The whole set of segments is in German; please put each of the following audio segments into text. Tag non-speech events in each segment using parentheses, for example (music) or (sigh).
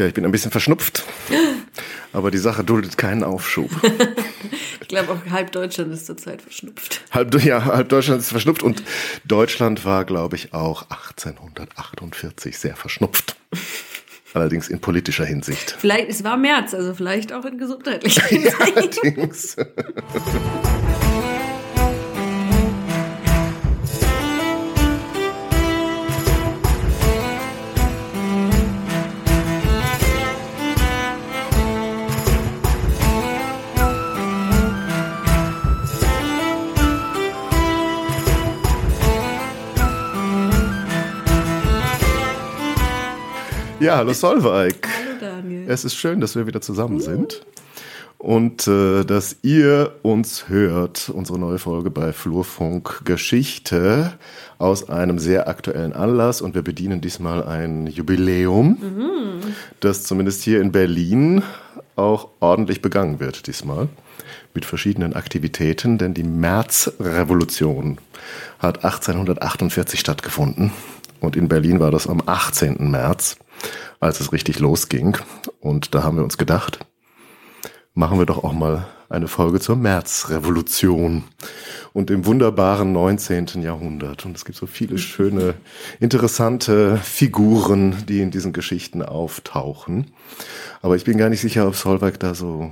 Ja, ich bin ein bisschen verschnupft. (laughs) Aber die Sache duldet keinen Aufschub. (laughs) ich glaube auch halb Deutschland ist zurzeit verschnupft. Halb, ja, halb Deutschland ist verschnupft und Deutschland war, glaube ich, auch 1848 sehr verschnupft. (laughs) Allerdings in politischer Hinsicht. Vielleicht, es war März, also vielleicht auch in gesundheitlicher Hinsicht. Ja, allerdings. Ja, hallo Solveig. Hallo Daniel. Es ist schön, dass wir wieder zusammen sind und äh, dass ihr uns hört, unsere neue Folge bei Flurfunk Geschichte aus einem sehr aktuellen Anlass und wir bedienen diesmal ein Jubiläum, mhm. das zumindest hier in Berlin auch ordentlich begangen wird diesmal mit verschiedenen Aktivitäten, denn die Märzrevolution hat 1848 stattgefunden und in Berlin war das am 18. März als es richtig losging. Und da haben wir uns gedacht, machen wir doch auch mal eine Folge zur Märzrevolution und dem wunderbaren 19. Jahrhundert. Und es gibt so viele schöne, interessante Figuren, die in diesen Geschichten auftauchen. Aber ich bin gar nicht sicher, ob Solveig da so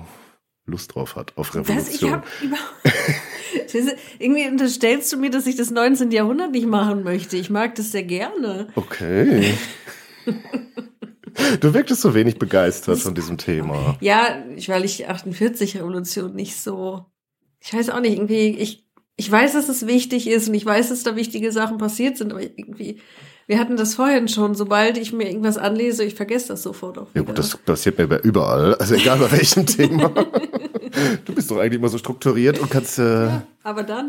Lust drauf hat, auf Revolution. Das, ich hab (laughs) Irgendwie unterstellst du mir, dass ich das 19. Jahrhundert nicht machen möchte. Ich mag das sehr gerne. Okay. Du wirktest so wenig begeistert von diesem Thema. Ja, weil ich 48 Revolution nicht so, ich weiß auch nicht, irgendwie, ich, ich weiß, dass es wichtig ist und ich weiß, dass da wichtige Sachen passiert sind, aber irgendwie, wir hatten das vorhin schon, sobald ich mir irgendwas anlese, ich vergesse das sofort auch wieder. Ja gut, das passiert mir überall, also egal bei welchem (laughs) Thema. Du bist doch eigentlich immer so strukturiert und kannst äh, ja,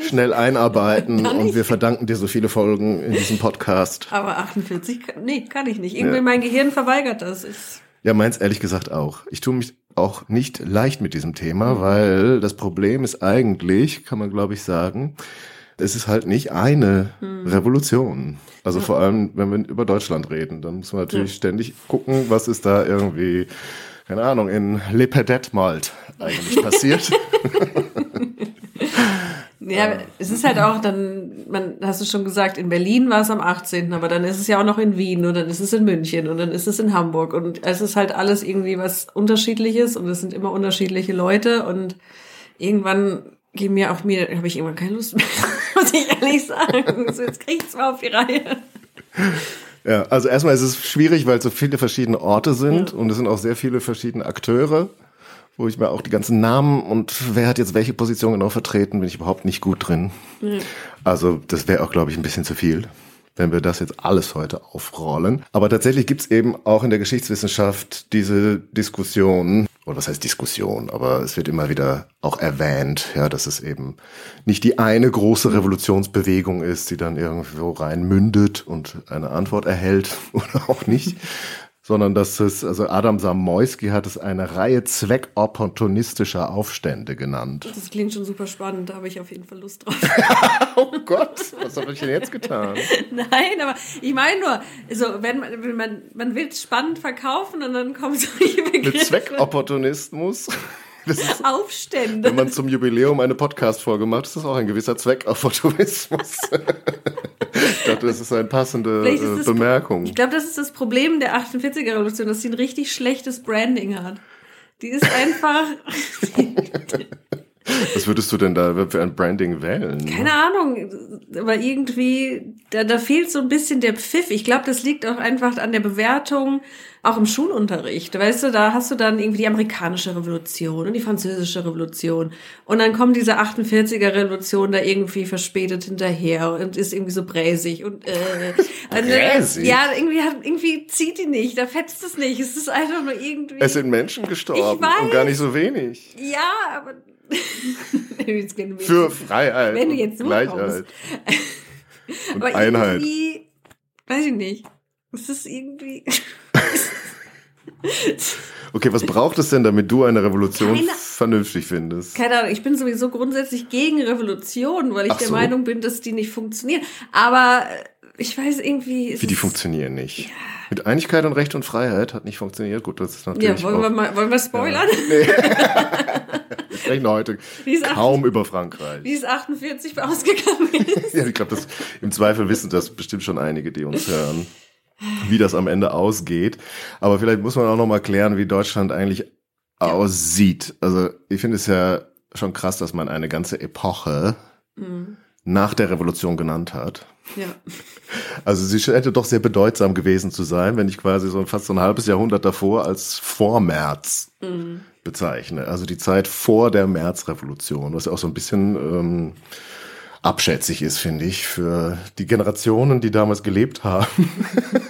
schnell einarbeiten und wir verdanken dir so viele Folgen in diesem Podcast. Aber 48, nee, kann ich nicht. Irgendwie ja. mein Gehirn verweigert das. Ich ja, meins ehrlich gesagt auch. Ich tue mich auch nicht leicht mit diesem Thema, weil das Problem ist eigentlich, kann man glaube ich sagen, es ist halt nicht eine hm. Revolution. Also ja. vor allem, wenn wir über Deutschland reden, dann muss man natürlich ja. ständig gucken, was ist da irgendwie keine Ahnung, in Le Pedet-Malt eigentlich (laughs) passiert. (laughs) ja, es ist halt auch dann, man, hast du schon gesagt, in Berlin war es am 18., aber dann ist es ja auch noch in Wien und dann ist es in München und dann ist es in Hamburg und es ist halt alles irgendwie was unterschiedliches und es sind immer unterschiedliche Leute und irgendwann gehen mir auch mir, habe ich irgendwann keine Lust mehr, (laughs) muss ich ehrlich sagen. So, jetzt es mal auf die Reihe. Ja, also erstmal ist es schwierig, weil es so viele verschiedene Orte sind ja. und es sind auch sehr viele verschiedene Akteure, wo ich mir auch die ganzen Namen und wer hat jetzt welche Position genau vertreten, bin ich überhaupt nicht gut drin. Ja. Also das wäre auch, glaube ich, ein bisschen zu viel wenn wir das jetzt alles heute aufrollen. Aber tatsächlich gibt es eben auch in der Geschichtswissenschaft diese Diskussion, oder was heißt Diskussion, aber es wird immer wieder auch erwähnt, ja, dass es eben nicht die eine große Revolutionsbewegung ist, die dann irgendwo rein mündet und eine Antwort erhält (laughs) oder auch nicht, sondern dass es, also Adam Samoyski hat es eine Reihe zweckopportunistischer Aufstände genannt. Das klingt schon super spannend, da habe ich auf jeden Fall Lust drauf. (laughs) oh Gott, was habe ich denn jetzt getan? (laughs) Nein, aber ich meine nur, also wenn man, wenn man, man will es spannend verkaufen und dann kommen solche Begriffe. Mit Zweckopportunismus. (laughs) Ist, Aufstände. Wenn man zum Jubiläum eine Podcast-Folge macht, ist das auch ein gewisser Zweckopportunismus. Das ist eine passende ist äh, Bemerkung. Ich glaube, das ist das Problem der 48er-Revolution, dass sie ein richtig schlechtes Branding hat. Die ist einfach. (laughs) Was würdest du denn da für ein Branding wählen? Keine Ahnung, aber irgendwie, da, da fehlt so ein bisschen der Pfiff. Ich glaube, das liegt auch einfach an der Bewertung auch im Schulunterricht, weißt du, da hast du dann irgendwie die amerikanische Revolution und die französische Revolution und dann kommt diese 48er Revolution da irgendwie verspätet hinterher und ist irgendwie so bräsig und äh, (laughs) bräsig? ja, irgendwie hat, irgendwie zieht die nicht, da fetzt es nicht, es ist einfach nur irgendwie Es sind Menschen gestorben und gar nicht so wenig. Ja, aber (laughs) für Freiheit wenn du jetzt und Gleichheit (laughs) und aber Einheit. Weiß ich nicht. Es ist irgendwie (laughs) Okay, was braucht es denn, damit du eine Revolution keine, vernünftig findest? Keine Ahnung, ich bin sowieso grundsätzlich gegen Revolution, weil ich Ach der so. Meinung bin, dass die nicht funktionieren. Aber äh, ich weiß irgendwie. Wie die funktionieren nicht. Ja Mit Einigkeit und Recht und Freiheit hat nicht funktioniert. Gut, das ist natürlich. Ja, wollen, wir, mal, wollen wir spoilern? Ja. Nee. (laughs) wir sprechen heute kaum 8, über Frankreich. Wie es 48 ausgegangen ist. (laughs) ja, ich glaube, im Zweifel wissen das bestimmt schon einige, die uns hören, wie das am Ende ausgeht. Aber vielleicht muss man auch noch mal klären, wie Deutschland eigentlich ja. aussieht. Also ich finde es ja schon krass, dass man eine ganze Epoche mhm. Nach der Revolution genannt hat. Ja. Also sie hätte doch sehr bedeutsam gewesen zu sein, wenn ich quasi so fast so ein halbes Jahrhundert davor als Vormärz mhm. bezeichne. Also die Zeit vor der Märzrevolution, was ja auch so ein bisschen ähm, abschätzig ist, finde ich, für die Generationen, die damals gelebt haben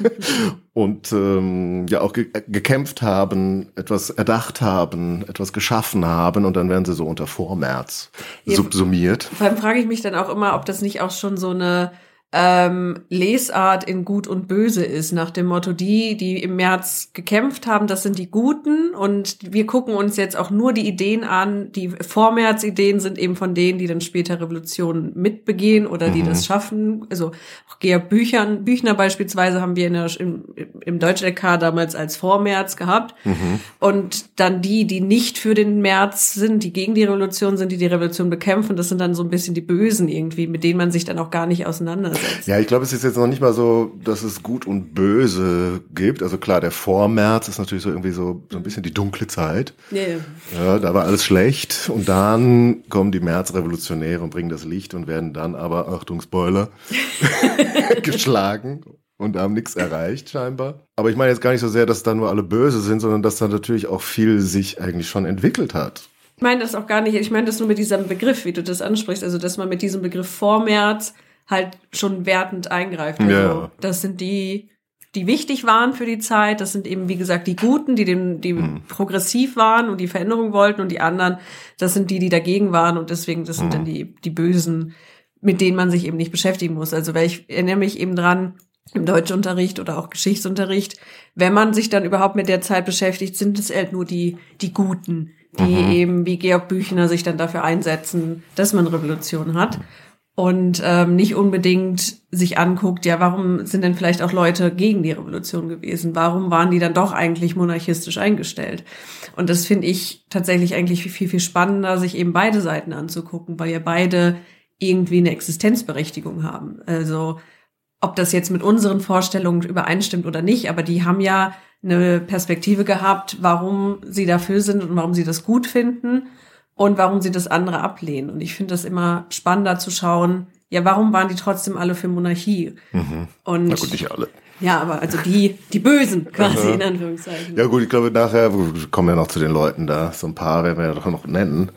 (laughs) und ähm, ja auch ge gekämpft haben, etwas erdacht haben, etwas geschaffen haben und dann werden sie so unter Vormärz ja, subsumiert. Vor allem frage ich mich dann auch immer, ob das nicht auch schon so eine ähm, Lesart in Gut und Böse ist, nach dem Motto, die, die im März gekämpft haben, das sind die Guten und wir gucken uns jetzt auch nur die Ideen an, die Vormärz-Ideen sind eben von denen, die dann später Revolutionen mitbegehen oder die mhm. das schaffen. Also auch Georg Büchern, Büchner beispielsweise haben wir in der, im, im Deutsch-LK damals als Vormärz gehabt mhm. und dann die, die nicht für den März sind, die gegen die Revolution sind, die die Revolution bekämpfen, das sind dann so ein bisschen die Bösen irgendwie, mit denen man sich dann auch gar nicht auseinandersetzt Ja, ich glaube, es ist jetzt noch nicht mal so, dass es gut und böse gibt. Also klar, der Vormärz ist natürlich so irgendwie so, so ein bisschen die dunkle Zeit. Ja, ja. ja, da war alles schlecht. Und dann kommen die Märzrevolutionäre und bringen das Licht und werden dann aber, Achtung, Spoiler, (laughs) geschlagen und haben nichts erreicht scheinbar. Aber ich meine jetzt gar nicht so sehr, dass da nur alle böse sind, sondern dass da natürlich auch viel sich eigentlich schon entwickelt hat. Ich meine das auch gar nicht. Ich meine das nur mit diesem Begriff, wie du das ansprichst. Also, dass man mit diesem Begriff Vormärz halt schon wertend eingreift. Also ja. das sind die, die wichtig waren für die Zeit. Das sind eben, wie gesagt, die Guten, die dem, die hm. progressiv waren und die Veränderung wollten und die anderen, das sind die, die dagegen waren und deswegen, das sind hm. dann die, die Bösen, mit denen man sich eben nicht beschäftigen muss. Also, weil ich erinnere mich eben dran, im Deutschunterricht oder auch Geschichtsunterricht, wenn man sich dann überhaupt mit der Zeit beschäftigt, sind es halt nur die, die Guten, die mhm. eben wie Georg Büchner sich dann dafür einsetzen, dass man Revolution hat und ähm, nicht unbedingt sich anguckt, ja, warum sind denn vielleicht auch Leute gegen die Revolution gewesen? Warum waren die dann doch eigentlich monarchistisch eingestellt? Und das finde ich tatsächlich eigentlich viel, viel spannender, sich eben beide Seiten anzugucken, weil ja beide irgendwie eine Existenzberechtigung haben. Also ob das jetzt mit unseren Vorstellungen übereinstimmt oder nicht, aber die haben ja eine Perspektive gehabt, warum sie dafür sind und warum sie das gut finden und warum sie das andere ablehnen. Und ich finde das immer spannender zu schauen, ja, warum waren die trotzdem alle für Monarchie? Mhm. Und Na gut, nicht alle. Ja, aber also die, die Bösen quasi in Anführungszeichen. Ja gut, ich glaube nachher, wir kommen ja noch zu den Leuten da, so ein paar werden wir ja doch noch nennen.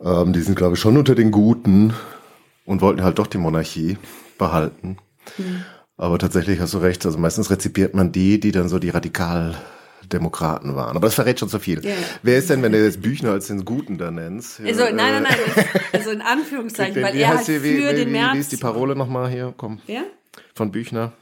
Ähm, die sind, glaube ich, schon unter den Guten und wollten halt doch die Monarchie behalten. Mhm. Aber tatsächlich hast du recht, also meistens rezipiert man die, die dann so die radikal Demokraten waren. Aber das verrät schon zu viel. Yeah. Wer ist denn, wenn du jetzt Büchner als den Guten da nennst? Also, nein, nein, nein, also in (laughs) Anführungszeichen, weil er hat für wie, den wie, März... Wie ist die Parole nochmal hier? Komm. Wer? Von Büchner.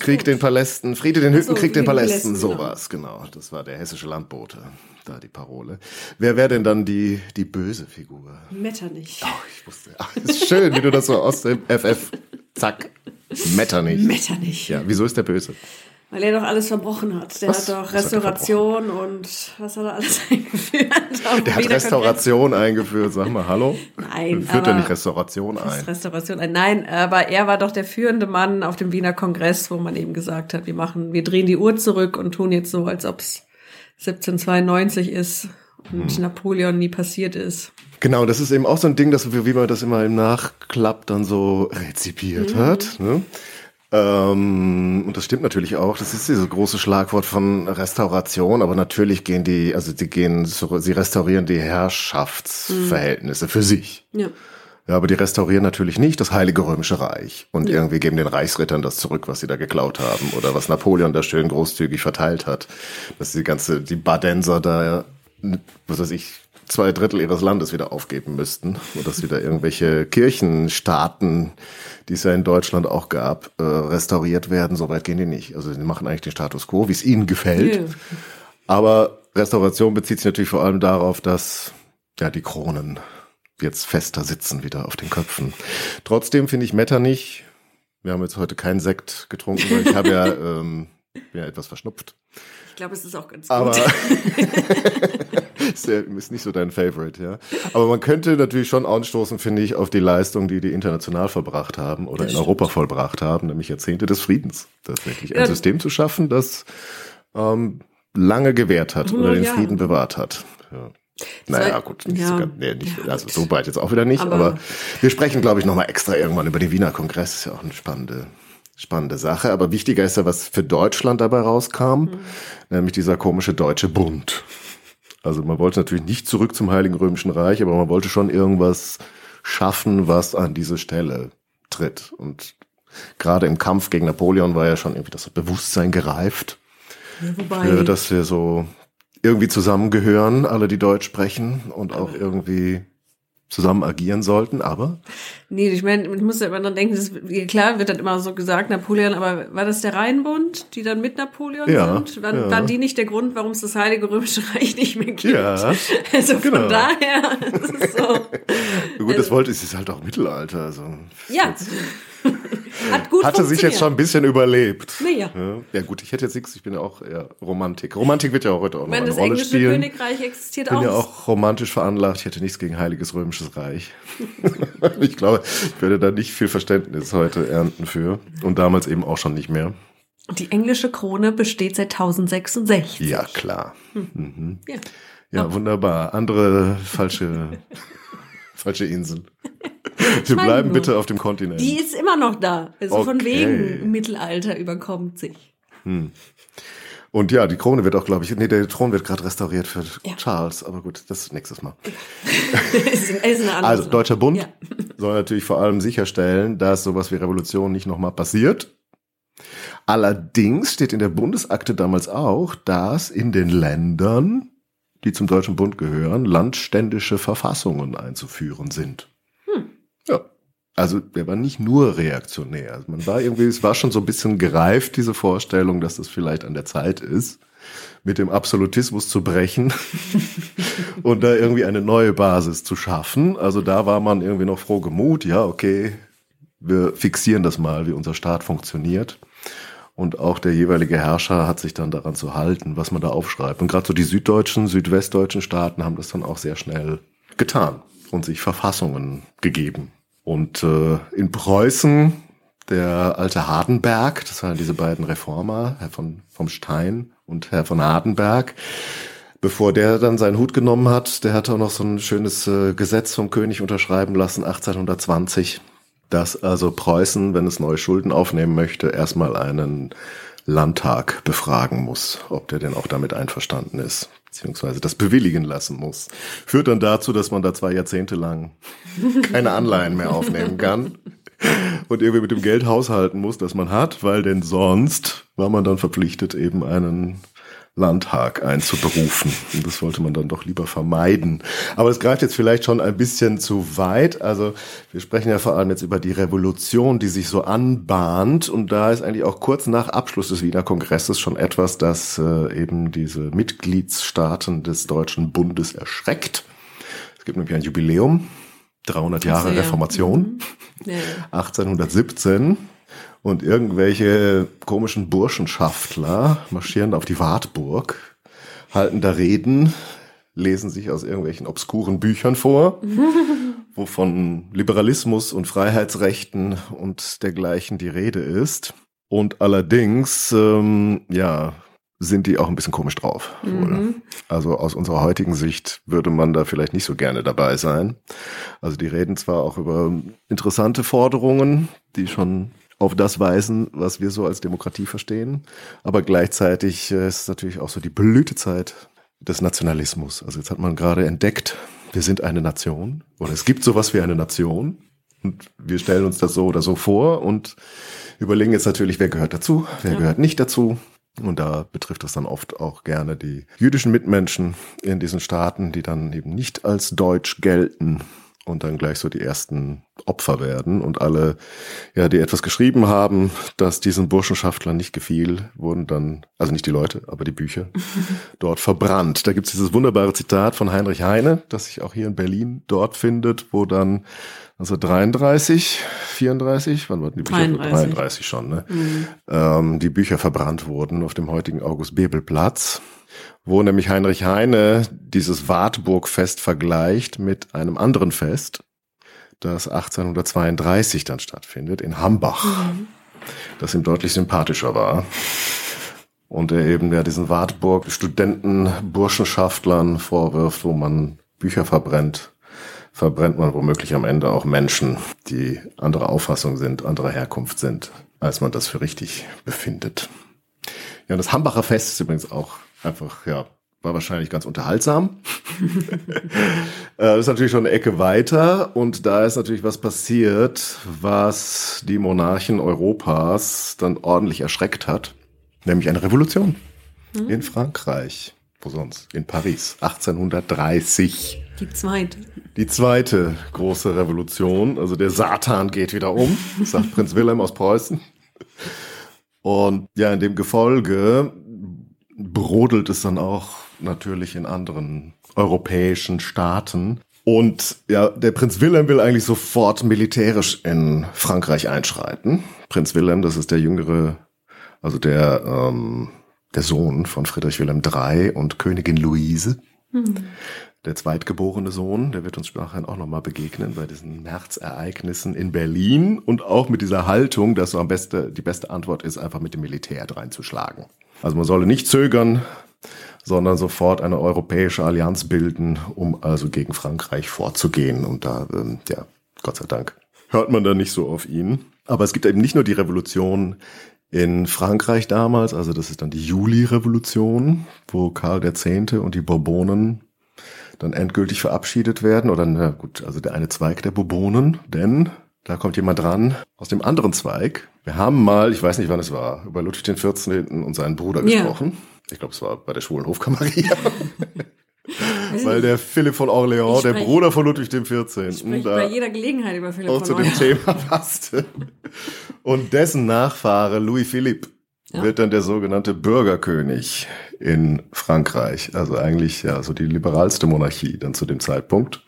Krieg den Palästen, Friede den Hütten, so, Krieg den Palästen, sowas, genau. genau. Das war der hessische Landbote, da die Parole. Wer wäre denn dann die, die böse Figur? Metternich. Oh, ich wusste, ach, ist schön, wie du das so aus dem FF, zack, Metternich. Metternich. Ja, wieso ist der böse? Weil er doch alles verbrochen hat. Der was? hat doch Restauration und was hat er alles (laughs) eingeführt? Der hat Restauration eingeführt, sag mal, hallo? Nein. Führt er nicht Restauration ein? Restauration ein. Nein, aber er war doch der führende Mann auf dem Wiener Kongress, wo man eben gesagt hat, wir machen, wir drehen die Uhr zurück und tun jetzt so, als ob es 1792 ist und hm. Napoleon nie passiert ist. Genau, das ist eben auch so ein Ding, dass, wie man das immer im Nachklapp dann so rezipiert mhm. hat. Ne? Ähm, und das stimmt natürlich auch. Das ist dieses große Schlagwort von Restauration, aber natürlich gehen die, also die gehen, sie restaurieren die Herrschaftsverhältnisse mhm. für sich. Ja. Ja, aber die restaurieren natürlich nicht das Heilige Römische Reich und ja. irgendwie geben den Reichsrittern das zurück, was sie da geklaut haben oder was Napoleon da schön großzügig verteilt hat, dass die ganze, die Badenser da, was weiß ich, zwei Drittel ihres Landes wieder aufgeben müssten und dass wieder irgendwelche Kirchenstaaten die es ja in Deutschland auch gab, äh, restauriert werden. So weit gehen die nicht. Also die machen eigentlich den Status quo, wie es ihnen gefällt. Aber Restauration bezieht sich natürlich vor allem darauf, dass ja die Kronen jetzt fester sitzen wieder auf den Köpfen. Trotzdem finde ich Metternich Wir haben jetzt heute keinen Sekt getrunken, weil ich habe ja, (laughs) ähm, bin ja etwas verschnupft. Ich glaube, es ist auch ganz Aber gut. (laughs) ist, ja- ist nicht so dein Favorite, ja. Aber man könnte natürlich schon anstoßen, finde ich, auf die Leistung, die die international verbracht haben oder Das in stimmt. Europa vollbracht haben, nämlich Jahrzehnte des Friedens. Tatsächlich ein Ja. System zu schaffen, das ähm, lange gewährt hat oder 100 den Jahre. Frieden bewahrt hat. Ja. Naja, gut, nicht, ja. so, ganz- nee, nicht Ja, also so weit jetzt auch wieder nicht, aber, Aber- wir sprechen, glaube ich, nochmal extra irgendwann über den Wiener Kongress. Ist ja auch eine spannende, spannende Sache. Aber wichtiger ist ja, was für Deutschland dabei rauskam, Mhm. nämlich dieser komische Deutsche Bund. Also man wollte natürlich nicht zurück zum Heiligen Römischen Reich, aber man wollte schon irgendwas schaffen, was an diese Stelle tritt. Und gerade im Kampf gegen Napoleon war ja schon irgendwie das Bewusstsein gereift, Ja, wobei, äh, dass wir so irgendwie zusammengehören, alle, die Deutsch sprechen und auch irgendwie zusammen agieren sollten. Aber nee, ich meine, ich muss ja immer dran denken, das, klar wird dann immer so gesagt, Napoleon, aber war das der Rheinbund, die dann mit Napoleon Ja, sind? Waren, ja. waren die nicht der Grund, warum es das Heilige Römische Reich nicht mehr gibt? Ja, Also von genau. daher, das ist so. (laughs) gut, das wollte es ist halt auch Mittelalter. Also Ja. (laughs) Hat gut hatte sich jetzt schon ein bisschen überlebt. Naja. Ja, ja gut, ich hätte jetzt nichts, ich bin ja auch eher Romantik. Romantik wird ja auch heute auch Ich noch meine, eine das Rolle englische spielen. Königreich existiert Ich bin auch. ja auch romantisch veranlagt. Ich hätte nichts gegen Heiliges Römisches Reich. (laughs) ich glaube, ich werde da nicht viel Verständnis heute ernten für. Und damals eben auch schon nicht mehr. Die englische Krone besteht seit 1066. Ja, klar. Mhm. Ja. Ja, wunderbar. Andere falsche, (laughs) falsche Inseln. (laughs) Wir bleiben bitte auf dem Kontinent. Die ist immer noch da. Also von Okay. wegen Mittelalter überkommt sich. Und ja, die Krone wird auch, glaube ich, nee, der Thron wird gerade restauriert für Ja. Charles, aber gut, das nächstes Mal. (laughs) ist, ist Also. Deutscher Bund Ja. (laughs) soll natürlich vor allem sicherstellen, dass sowas wie Revolution nicht nochmal passiert. Allerdings steht in der Bundesakte damals auch, dass in den Ländern, die zum Deutschen Bund gehören, landständische Verfassungen einzuführen sind. Ja. Also der war nicht nur reaktionär. Also man war irgendwie, es war schon so ein bisschen gereift, diese Vorstellung, dass das vielleicht an der Zeit ist, mit dem Absolutismus zu brechen (laughs) und da irgendwie eine neue Basis zu schaffen. Also da war man irgendwie noch froh gemut, ja, okay, wir fixieren das mal, wie unser Staat funktioniert. Und auch der jeweilige Herrscher hat sich dann daran zu halten, was man da aufschreibt. Und gerade so die süddeutschen, südwestdeutschen Staaten haben das dann auch sehr schnell getan und sich Verfassungen gegeben. Und äh, in Preußen, der alte Hardenberg, das waren diese beiden Reformer, Herr von, vom Stein und Herr von Hardenberg, bevor der dann seinen Hut genommen hat, der hat auch noch so ein schönes äh, Gesetz vom König unterschreiben lassen, 1820, dass also Preußen, wenn es neue Schulden aufnehmen möchte, erstmal einen Landtag befragen muss, ob der denn auch damit einverstanden ist, beziehungsweise das bewilligen lassen muss. Führt dann dazu, dass man da zwei Jahrzehnte lang keine Anleihen mehr aufnehmen kann und irgendwie mit dem Geld haushalten muss, das man hat, weil denn sonst war man dann verpflichtet, eben einen Landtag einzuberufen. Und das wollte man dann doch lieber vermeiden. Aber es greift jetzt vielleicht schon ein bisschen zu weit. Also wir sprechen ja vor allem jetzt über die Revolution, die sich so anbahnt. Und da ist eigentlich auch kurz nach Abschluss des Wiener Kongresses schon etwas, das äh, eben diese Mitgliedsstaaten des Deutschen Bundes erschreckt. Es gibt nämlich ein Jubiläum, 300 Jahre Ach so, ja. Reformation. Ja. 1817 und irgendwelche komischen Burschenschaftler marschieren auf die Wartburg, halten da Reden, lesen sich aus irgendwelchen obskuren Büchern vor, (laughs) wovon Liberalismus und Freiheitsrechten und dergleichen die Rede ist. Und allerdings, ähm, ja, sind die auch ein bisschen komisch drauf. Mhm. Also aus unserer heutigen Sicht würde man da vielleicht nicht so gerne dabei sein. Also die reden zwar auch über interessante Forderungen, die schon auf das weisen, was wir so als Demokratie verstehen, aber gleichzeitig äh, ist es natürlich auch so die Blütezeit des Nationalismus. Also jetzt hat man gerade entdeckt, wir sind eine Nation oder es gibt sowas wie eine Nation und wir stellen uns das so oder so vor und überlegen jetzt natürlich, wer gehört dazu, wer Ja. gehört nicht dazu. Und da betrifft das dann oft auch gerne die jüdischen Mitmenschen in diesen Staaten, die dann eben nicht als deutsch gelten und dann gleich so die ersten Opfer werden und alle, ja, die etwas geschrieben haben, das diesen Burschenschaftlern nicht gefiel, wurden dann, also nicht die Leute, aber die Bücher, (laughs) dort verbrannt. Da gibt es dieses wunderbare Zitat von Heinrich Heine, das sich auch hier in Berlin dort findet, wo dann also 33, 34, wann wurden die Bücher? 33, 33 schon, ne? Mhm. Ähm, die Bücher verbrannt wurden auf dem heutigen August-Bebel-Platz wo nämlich Heinrich Heine dieses Wartburgfest vergleicht mit einem anderen Fest, das 1832 dann stattfindet, in Hambach, mhm. das ihm deutlich sympathischer war. Und er eben ja diesen Wartburg Studenten, Burschenschaftlern vorwirft, wo man Bücher verbrennt, verbrennt man womöglich am Ende auch Menschen, die anderer Auffassung sind, anderer Herkunft sind, als man das für richtig befindet. Ja, das Hambacher Fest ist übrigens auch einfach, ja, war wahrscheinlich ganz unterhaltsam. (laughs) das ist natürlich schon eine Ecke weiter und da ist natürlich was passiert, was die Monarchen Europas dann ordentlich erschreckt hat, nämlich eine Revolution mhm. in Frankreich. Wo sonst? In Paris, 1830. Die zweite. Die zweite große Revolution. Also der Satan geht wieder um, sagt Prinz Wilhelm aus Preußen. Und ja, in dem Gefolge brodelt es dann auch natürlich in anderen europäischen Staaten. Und ja, der Prinz Wilhelm will eigentlich sofort militärisch in Frankreich einschreiten. Prinz Wilhelm, das ist der jüngere, also der, ähm, der Sohn von Friedrich Wilhelm III und Königin Luise. Mhm. Der zweitgeborene Sohn, der wird uns nachher auch nochmal begegnen bei diesen Märzereignissen in Berlin und auch mit dieser Haltung, dass so am besten die beste Antwort ist, einfach mit dem Militär reinzuschlagen. Also man solle nicht zögern, sondern sofort eine europäische Allianz bilden, um also gegen Frankreich vorzugehen. Und da, ähm, ja, Gott sei Dank, hört man da nicht so auf ihn. Aber es gibt eben nicht nur die Revolution in Frankreich damals, also das ist dann die Juli-Revolution, wo Karl X. und die Bourbonen dann endgültig verabschiedet werden. Oder na gut, also der eine Zweig der Bourbonen, denn da kommt jemand dran aus dem anderen Zweig. Wir haben mal, ich weiß nicht wann es war, über Ludwig XIV. und seinen Bruder gesprochen. Ja. Ich glaube, es war bei der schwulen Hofkammeria. (laughs) Weil der Philipp von Orléans, der Bruder von Ludwig XIV. Ich bei jeder Gelegenheit über Philipp auch von zu dem Thema passte. Und dessen Nachfahre Louis Philippe ja. wird dann der sogenannte Bürgerkönig in Frankreich. Also eigentlich ja so die liberalste Monarchie dann zu dem Zeitpunkt.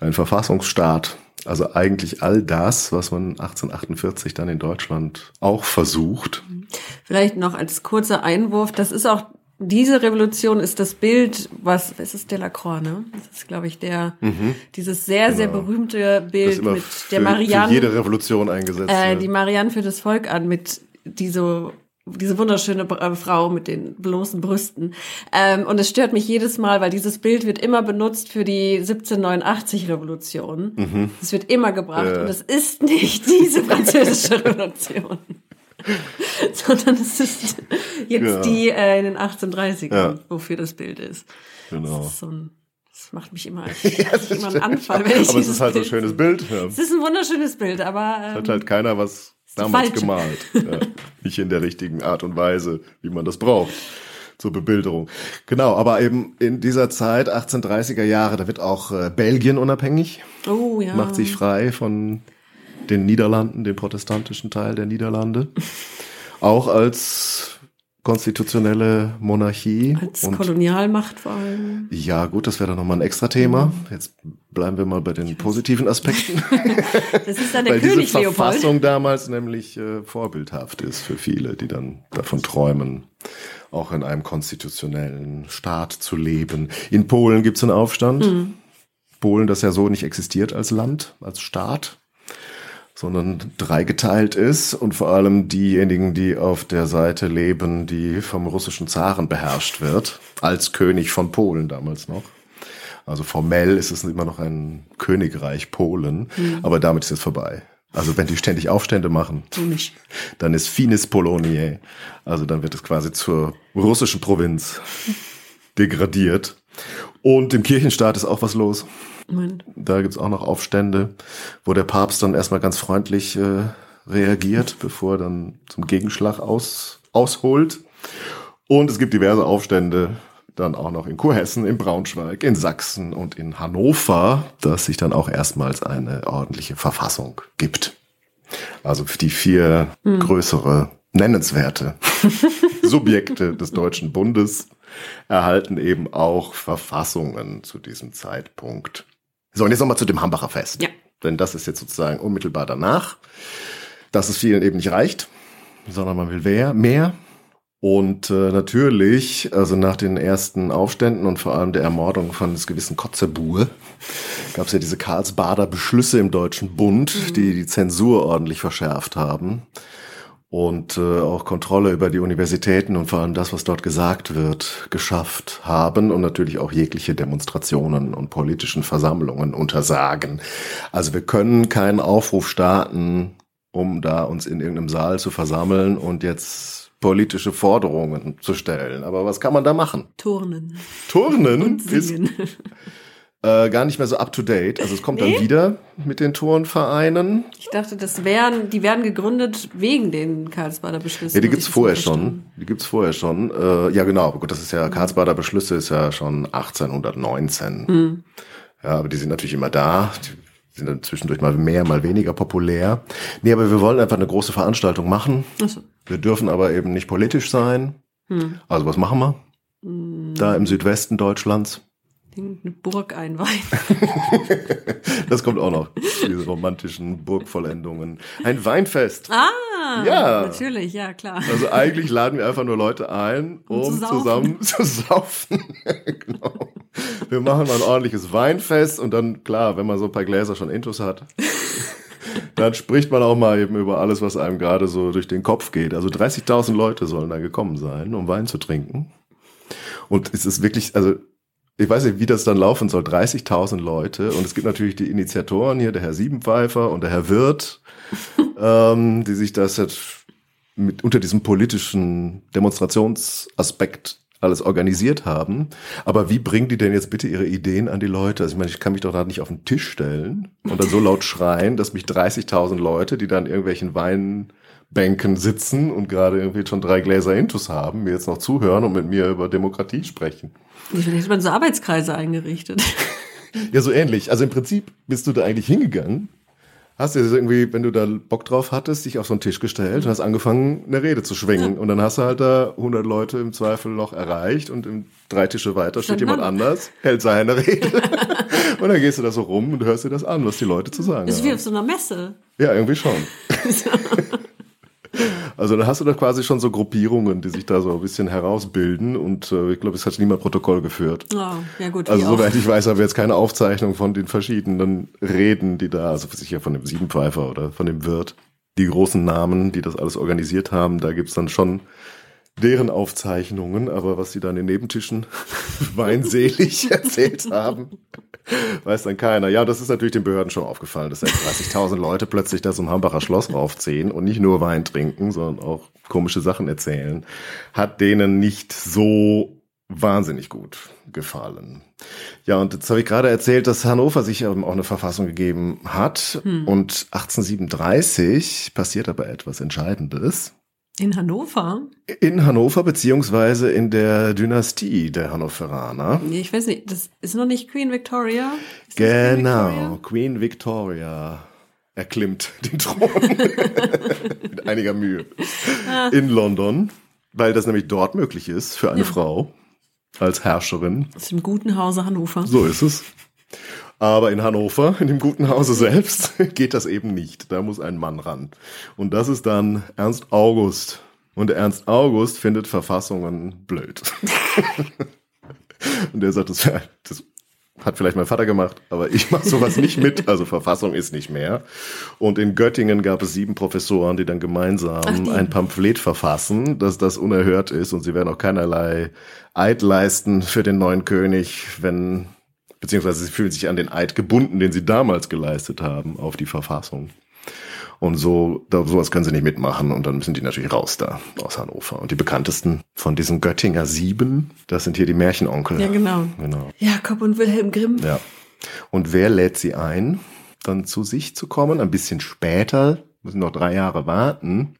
Ein Verfassungsstaat also eigentlich all das, was man 1848 dann in Deutschland auch versucht. Vielleicht noch als kurzer Einwurf, das ist auch diese Revolution ist das Bild, was, es ist Delacroix, ne? Das ist, glaube ich, der, mhm. dieses sehr, genau. sehr berühmte Bild mit der Marianne. Für jede Revolution eingesetzt. Äh, die Marianne für das Volk an, mit diese diese wunderschöne äh, Frau mit den bloßen Brüsten. Ähm, und es stört mich jedes Mal, weil dieses Bild wird immer benutzt für die 1789-Revolution. Mhm. Es wird immer gebracht ja. und es ist nicht (laughs) diese französische Revolution. (laughs) Sondern es ist jetzt ja. die äh, in den 1830ern, ja. wofür das Bild ist. Genau. Das, ist so ein, das macht mich immer, (laughs) ja, immer einen Anfall, wenn ich Aber es ist halt so ein schönes Bild. Es ist ein wunderschönes Bild, aber. Ähm, hat halt keiner was damals gemalt. (laughs) Ja, nicht in der richtigen Art und Weise, wie man das braucht zur Bebilderung. Genau, aber eben in dieser Zeit, 1830er Jahre, da wird auch äh, Belgien unabhängig. Oh ja. Macht sich frei von den Niederlanden, dem protestantischen Teil der Niederlande. (laughs) auch als konstitutionelle Monarchie. Als und, Kolonialmacht vor allem. Ja, gut, das wäre dann nochmal ein extra Thema. Mhm. Jetzt bleiben wir mal bei den positiven Aspekten. (laughs) das ist dann der Weil König diese Leopold. Verfassung damals nämlich äh, vorbildhaft ist für viele, die dann davon träumen, auch in einem konstitutionellen Staat zu leben. In Polen gibt es einen Aufstand. Mhm. Polen, das ja so nicht existiert als Land, als Staat sondern dreigeteilt ist und vor allem diejenigen, die auf der Seite leben, die vom russischen Zaren beherrscht wird, als König von Polen damals noch. Also formell ist es immer noch ein Königreich Polen, mhm. aber damit ist es vorbei. Also wenn die ständig Aufstände machen, dann ist Finis Poloniae. Also dann wird es quasi zur russischen Provinz (laughs) degradiert. Und im Kirchenstaat ist auch was los. Moment. Da gibt's auch noch Aufstände, wo der Papst dann erstmal ganz freundlich äh, reagiert, bevor er dann zum Gegenschlag aus, ausholt. Und es gibt diverse Aufstände dann auch noch in Kurhessen, in Braunschweig, in Sachsen und in Hannover, dass sich dann auch erstmals eine ordentliche Verfassung gibt. Also die vier hm. größere nennenswerte (laughs) Subjekte des Deutschen Bundes erhalten eben auch Verfassungen zu diesem Zeitpunkt. So, und jetzt nochmal zu dem Hambacher Fest. Ja. Denn das ist jetzt sozusagen unmittelbar danach, dass es vielen eben nicht reicht, sondern man will mehr. mehr. Und äh, natürlich, also nach den ersten Aufständen und vor allem der Ermordung von des gewissen Kotzebue, gab es ja diese Karlsbader Beschlüsse im Deutschen Bund, mhm. die die Zensur ordentlich verschärft haben und äh, auch Kontrolle über die Universitäten und vor allem das, was dort gesagt wird, geschafft haben und natürlich auch jegliche Demonstrationen und politischen Versammlungen untersagen. Also wir können keinen Aufruf starten, um da uns in irgendeinem Saal zu versammeln und jetzt politische Forderungen zu stellen. Aber was kann man da machen? Turnen. Turnen Und singen. ist äh, gar nicht mehr so up to date. Also es kommt nee? dann wieder mit den Turnvereinen. Ich dachte, das wären, die werden gegründet wegen den Karlsbader Beschlüssen. Ja, die gibt's vorher schon. Die gibt's vorher schon. Äh, ja, genau. Gut, das ist ja Karlsbader Beschlüsse ist ja schon 1819. Hm. Ja, aber die sind natürlich immer da. Die sind dann zwischendurch mal mehr, mal weniger populär. Nee, aber wir wollen einfach eine große Veranstaltung machen. Ach so. Wir dürfen aber eben nicht politisch sein. Hm. Also was machen wir? Hm. Da im Südwesten Deutschlands. Eine Burg einweihen. (laughs) das kommt auch noch. Diese romantischen Burgvollendungen. Ein Weinfest. Ah, ja. Natürlich, ja, klar. Also eigentlich laden wir einfach nur Leute ein, um, um zu zusammen (laughs) zu saufen. (laughs) genau. Wir machen mal ein ordentliches Weinfest und dann, klar, wenn man so ein paar Gläser schon Intus hat, dann spricht man auch mal eben über alles, was einem gerade so durch den Kopf geht. Also 30.000 Leute sollen da gekommen sein, um Wein zu trinken. Und es ist wirklich, also ich weiß nicht, wie das dann laufen soll, 30.000 Leute. Und es gibt natürlich die Initiatoren hier, der Herr Siebenpfeifer und der Herr Wirth, (laughs) ähm, die sich das jetzt mit unter diesem politischen Demonstrationsaspekt alles organisiert haben. Aber wie bringen die denn jetzt bitte ihre Ideen an die Leute? Also ich meine, ich kann mich doch da nicht auf den Tisch stellen und dann so laut schreien, dass mich 30.000 Leute, die dann irgendwelchen Weinbänken sitzen und gerade irgendwie schon drei Gläser Intus haben, mir jetzt noch zuhören und mit mir über Demokratie sprechen. Vielleicht hätte man so Arbeitskreise eingerichtet. (laughs) ja, so ähnlich. Also im Prinzip bist du da eigentlich hingegangen hast du irgendwie, wenn du da Bock drauf hattest, dich auf so einen Tisch gestellt und hast angefangen, eine Rede zu schwingen. Ja. Und dann hast du halt da 100 Leute im Zweifel noch erreicht und im drei Tische weiter steht jemand anders, hält seine Rede. (laughs) und dann gehst du da so rum und hörst dir das an, was die Leute zu sagen haben. Das ist wie auf so einer Messe. Ja, irgendwie schon. (laughs) Also da hast du da quasi schon so Gruppierungen, die sich da so ein bisschen herausbilden und äh, ich glaube, es hat niemand Protokoll geführt. Oh, ja gut. Also soweit ich weiß, haben wir jetzt keine Aufzeichnung von den verschiedenen Reden, die da, also sicher von dem Siebenpfeifer oder von dem Wirt, die großen Namen, die das alles organisiert haben, da gibt's dann schon deren Aufzeichnungen, aber was sie dann in Nebentischen (laughs) weinselig (laughs) erzählt haben, (laughs) weiß dann keiner. Ja, das ist natürlich den Behörden schon aufgefallen, dass 30.000 Leute plötzlich da zum Hambacher Schloss raufziehen und nicht nur Wein trinken, sondern auch komische Sachen erzählen, hat denen nicht so wahnsinnig gut gefallen. Ja, und jetzt habe ich gerade erzählt, dass Hannover sich auch eine Verfassung gegeben hat. Hm. Und 1837 passiert aber etwas Entscheidendes. In Hannover? In Hannover, beziehungsweise in der Dynastie der Hannoveraner. Ich weiß nicht, das ist noch nicht Queen Victoria? Ist genau, Queen Victoria? Queen Victoria erklimmt (laughs) den Thron (laughs) mit einiger Mühe ah. in London, weil das nämlich dort möglich ist für eine ja. Frau als Herrscherin. Ist im guten Hause Hannover. So ist es. Aber in Hannover, in dem guten Hause selbst, (laughs) geht das eben nicht. Da muss ein Mann ran. Und das ist dann Ernst August. Und Ernst August findet Verfassungen blöd. (laughs) Und der sagt, das, das hat vielleicht mein Vater gemacht, aber ich mache sowas nicht mit. Also Verfassung ist nicht mehr. Und in Göttingen gab es sieben Professoren, die dann gemeinsam Ach, ein Pamphlet verfassen, dass das unerhört ist und sie werden auch keinerlei Eid leisten für den neuen König, wenn beziehungsweise sie fühlen sich an den Eid gebunden, den sie damals geleistet haben, auf die Verfassung. Und so, da, sowas können sie nicht mitmachen und dann müssen die natürlich raus da aus Hannover. Und die bekanntesten von diesen Göttinger Sieben, das sind hier die Märchenonkel. Ja, genau. genau. Jakob und Wilhelm Grimm. Ja. Und wer lädt sie ein, dann zu sich zu kommen? Ein bisschen später, müssen noch drei Jahre warten.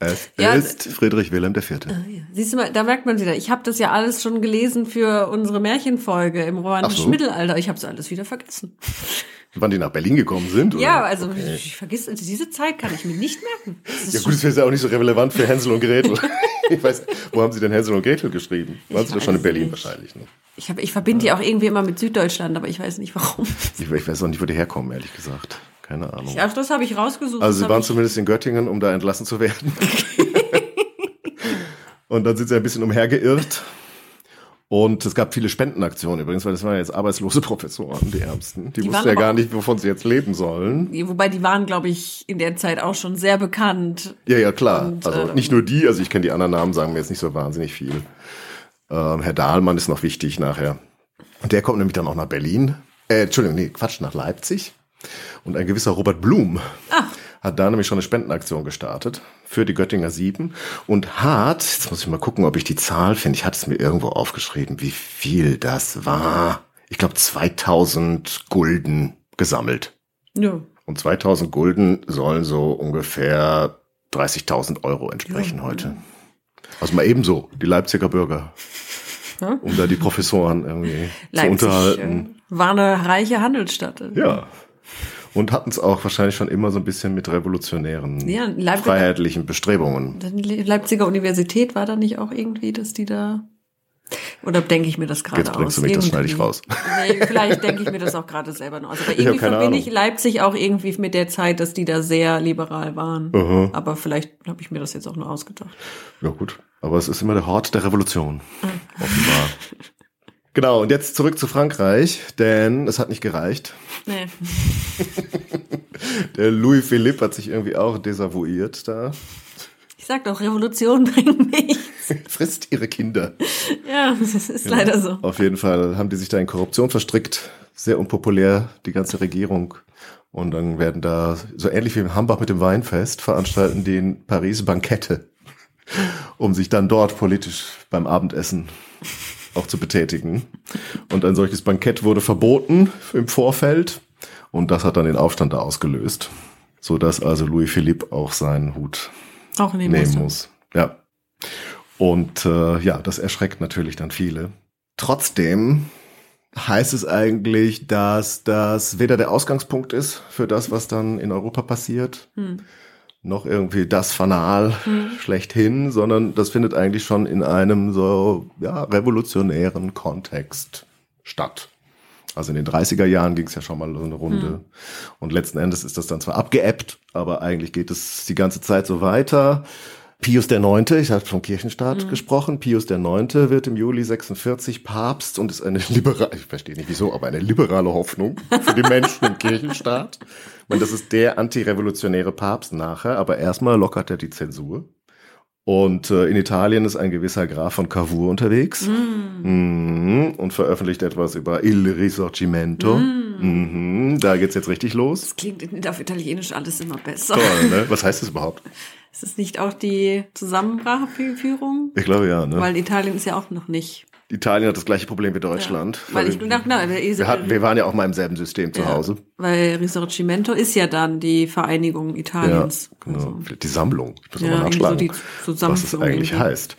Es Ja, ist Friedrich Wilhelm IV. Ah, ja. Siehst du mal, da merkt man wieder, ich habe das ja alles schon gelesen für unsere Märchenfolge im romantischen so. Mittelalter. Ich habe es alles wieder vergessen. (laughs) Wann die nach Berlin gekommen sind? Ja, oder? also Okay. ich vergiss diese Zeit kann ich mir nicht merken. Ja gut, das wäre ja auch nicht so relevant für (laughs) Hänsel und Gretel. (laughs) ich weiß, wo haben Sie denn Hänsel und Gretel geschrieben? Waren Ich Sie das schon in Berlin nicht. wahrscheinlich? Ne? ich hab, ich verbinde die auch irgendwie immer mit Süddeutschland, aber ich weiß nicht warum. Ich, ich weiß auch nicht, wo die herkommen, ehrlich gesagt. Keine Ahnung. Ja, das habe ich rausgesucht. Also sie waren ich, zumindest in Göttingen, um da entlassen zu werden. (laughs) und dann sind sie ein bisschen umhergeirrt. Und es gab viele Spendenaktionen übrigens, weil das waren jetzt arbeitslose Professoren, die Ärmsten. Die, Die wussten ja gar nicht, wovon sie jetzt leben sollen. wobei die waren, glaube ich, in der Zeit auch schon sehr bekannt. Ja, ja, klar. Und, also äh, nicht nur die, also ich kenne die anderen Namen, sagen mir jetzt nicht so wahnsinnig viel. Ähm, Herr Dahlmann ist noch wichtig nachher. Und der kommt nämlich dann auch nach Berlin. Äh, Entschuldigung, nee, Quatsch, nach Leipzig. Und ein gewisser Robert Blum Ah. hat da nämlich schon eine Spendenaktion gestartet für die Göttinger Sieben und hat, jetzt muss ich mal gucken, ob ich die Zahl finde, ich hatte es mir irgendwo aufgeschrieben, wie viel das war. Ich glaube 2000 Gulden gesammelt. Ja. Und 2000 Gulden sollen so ungefähr 30.000 Euro entsprechen heute. Also mal ebenso, die Leipziger Bürger. Ja. Um da die Professoren irgendwie zu Leipzig unterhalten. äh, war eine reiche Handelsstadt. Ja. Und hatten es auch wahrscheinlich schon immer so ein bisschen mit revolutionären, Ja, Leipzig- freiheitlichen Bestrebungen. Die Leipziger Universität war da nicht auch irgendwie, dass die da. Oder denke ich mir das gerade aus? Jetzt bringst du mich, das schneide ich raus. Nee, vielleicht denke ich mir das auch gerade selber noch aus. Aber irgendwie keine verbinde ich Leipzig auch irgendwie mit der Zeit, dass die da sehr liberal waren. Mhm. Aber vielleicht habe ich mir das jetzt auch nur ausgedacht. Ja gut, aber es ist immer der Hort der Revolution. Offenbar. (laughs) Genau, und jetzt zurück zu Frankreich, denn es hat nicht gereicht. Nee. (laughs) Der Louis Philippe hat sich irgendwie auch desavouiert da. Ich sag doch, Revolution (laughs) bringt nichts. (laughs) Frisst ihre Kinder. Ja, das ist leider so. Auf jeden Fall haben die sich da in Korruption verstrickt. Sehr unpopulär, die ganze Regierung. Und dann werden da, so ähnlich wie in Hambach mit dem Weinfest, veranstalten die in Paris Bankette, um sich dann dort politisch beim Abendessen auch zu betätigen. Und ein solches Bankett wurde verboten im Vorfeld. Und das hat dann den Aufstand da ausgelöst. Sodass also Louis Philippe auch seinen Hut Auch nehmen Muster. muss. Ja. Und äh, ja, das erschreckt natürlich dann viele. Trotzdem heißt es eigentlich, dass das weder der Ausgangspunkt ist für das, was dann in Europa passiert, Hm. Noch irgendwie das Fanal schlechthin, sondern das findet eigentlich schon in einem so ja, revolutionären Kontext statt. Also in den 30er Jahren ging es ja schon mal so eine Runde. Und letzten Endes ist das dann zwar abgeebbt, aber eigentlich geht es die ganze Zeit so weiter. Pius IX., ich habe vom Kirchenstaat gesprochen, Pius IX. wird im Juli 46 Papst und ist eine liberale, ich verstehe nicht wieso, aber eine liberale Hoffnung für die Menschen im Kirchenstaat. (laughs) Meine, das ist der antirevolutionäre Papst nachher, aber erstmal lockert er die Zensur. Und äh, in Italien ist ein gewisser Graf von Cavour unterwegs Mhm. und veröffentlicht etwas über Il Risorgimento. Mhm. Da geht's jetzt richtig los. Das klingt in- auf Italienisch alles immer besser. Toll, ne? Was heißt das überhaupt? Ist es nicht auch die Zusammenführung? Ich glaube ja, ne? Weil Italien ist ja auch noch nicht. Italien hat das gleiche Problem wie Deutschland. Weil ich gedacht, na, der wir, hatten, wir waren ja auch mal im selben System zu Hause. Weil Risorgimento ist ja dann die Vereinigung Ja, Italiens. genau. Also, Die Sammlung. Ich muss Ja, mal irgendwie nachschlagen, so die was es eigentlich irgendwie. heißt.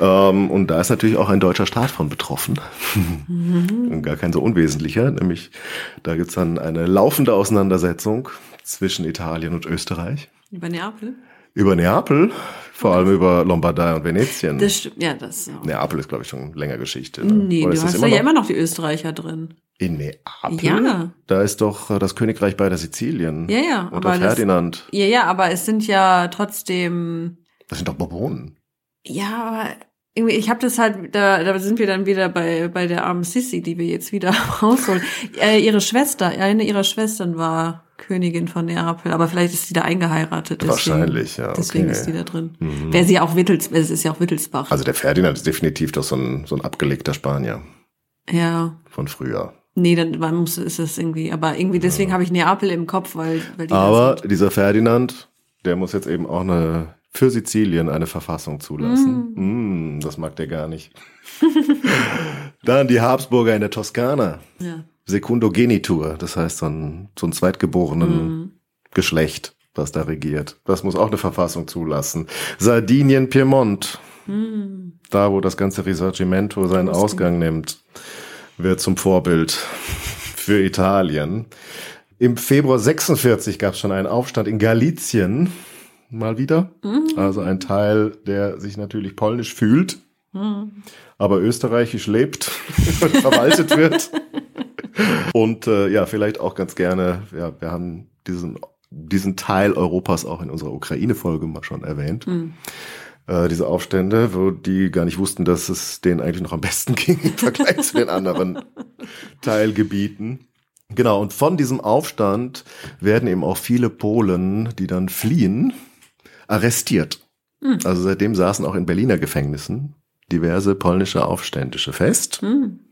Ähm, und da ist natürlich auch ein deutscher Staat von betroffen. Mhm. Gar kein so unwesentlicher. Nämlich, da gibt's dann eine laufende Auseinandersetzung zwischen Italien und Österreich. über Neapel. Über Neapel, vor allem über Lombardei und Venetien. Das stimmt, ja, das. Ja. Neapel ist, glaube ich, schon länger Geschichte. Ne? Nee, Oder du das hast da immer ja immer noch die Österreicher drin. In Neapel? Ja. Da ist doch äh, das Königreich beider Sizilien. Ja, ja, Unter aber das- Ferdinand. Ja, ja, aber es sind ja trotzdem. Das sind doch Bourbonen. Ja, aber irgendwie, ich habe das halt, da, da sind wir dann wieder bei, bei der armen Sissy, die wir jetzt wieder (laughs) rausholen. äh, ihre Schwester, eine ihrer Schwestern war Königin von Neapel, aber vielleicht ist sie da eingeheiratet. Deswegen, Wahrscheinlich, ja, Deswegen okay. ist die da drin. Wäre sie auch Wittels, es ist ja auch Wittelsbach. Also der Ferdinand ist definitiv doch so ein, so ein abgelegter Spanier ja. von früher. Nee, dann man muss, ist das irgendwie, aber irgendwie deswegen habe ich Neapel im Kopf, weil, weil die Aber dieser Ferdinand, der muss jetzt eben auch eine für Sizilien eine Verfassung zulassen. Mm, das mag der gar nicht. (laughs) Dann die Habsburger in der Toskana. Ja. Secundogenitur, das heißt so ein, so ein zweitgeborenen Mhm. Geschlecht. was da regiert. Das muss auch eine Verfassung zulassen. Sardinien, Piemont, hm. da wo das ganze Risorgimento seinen Ausgang nimmt, wird zum Vorbild für Italien. Im Februar 46 gab es schon einen Aufstand in Galizien, mal wieder. Mhm. Also ein Teil, der sich natürlich polnisch fühlt, mhm. aber österreichisch lebt (laughs) und verwaltet wird. (laughs) Und äh, ja, vielleicht auch ganz gerne, ja, wir haben diesen, diesen Teil Europas auch in unserer Ukraine-Folge mal schon erwähnt. Mhm. Äh, diese Aufstände, wo die gar nicht wussten, dass es denen eigentlich noch am besten (laughs) ging im Vergleich zu den anderen (laughs) Teilgebieten. Genau, und von diesem Aufstand werden eben auch viele Polen, die dann fliehen, arrestiert. Mhm. Also seitdem saßen auch in Berliner Gefängnissen diverse polnische Aufständische fest. Mhm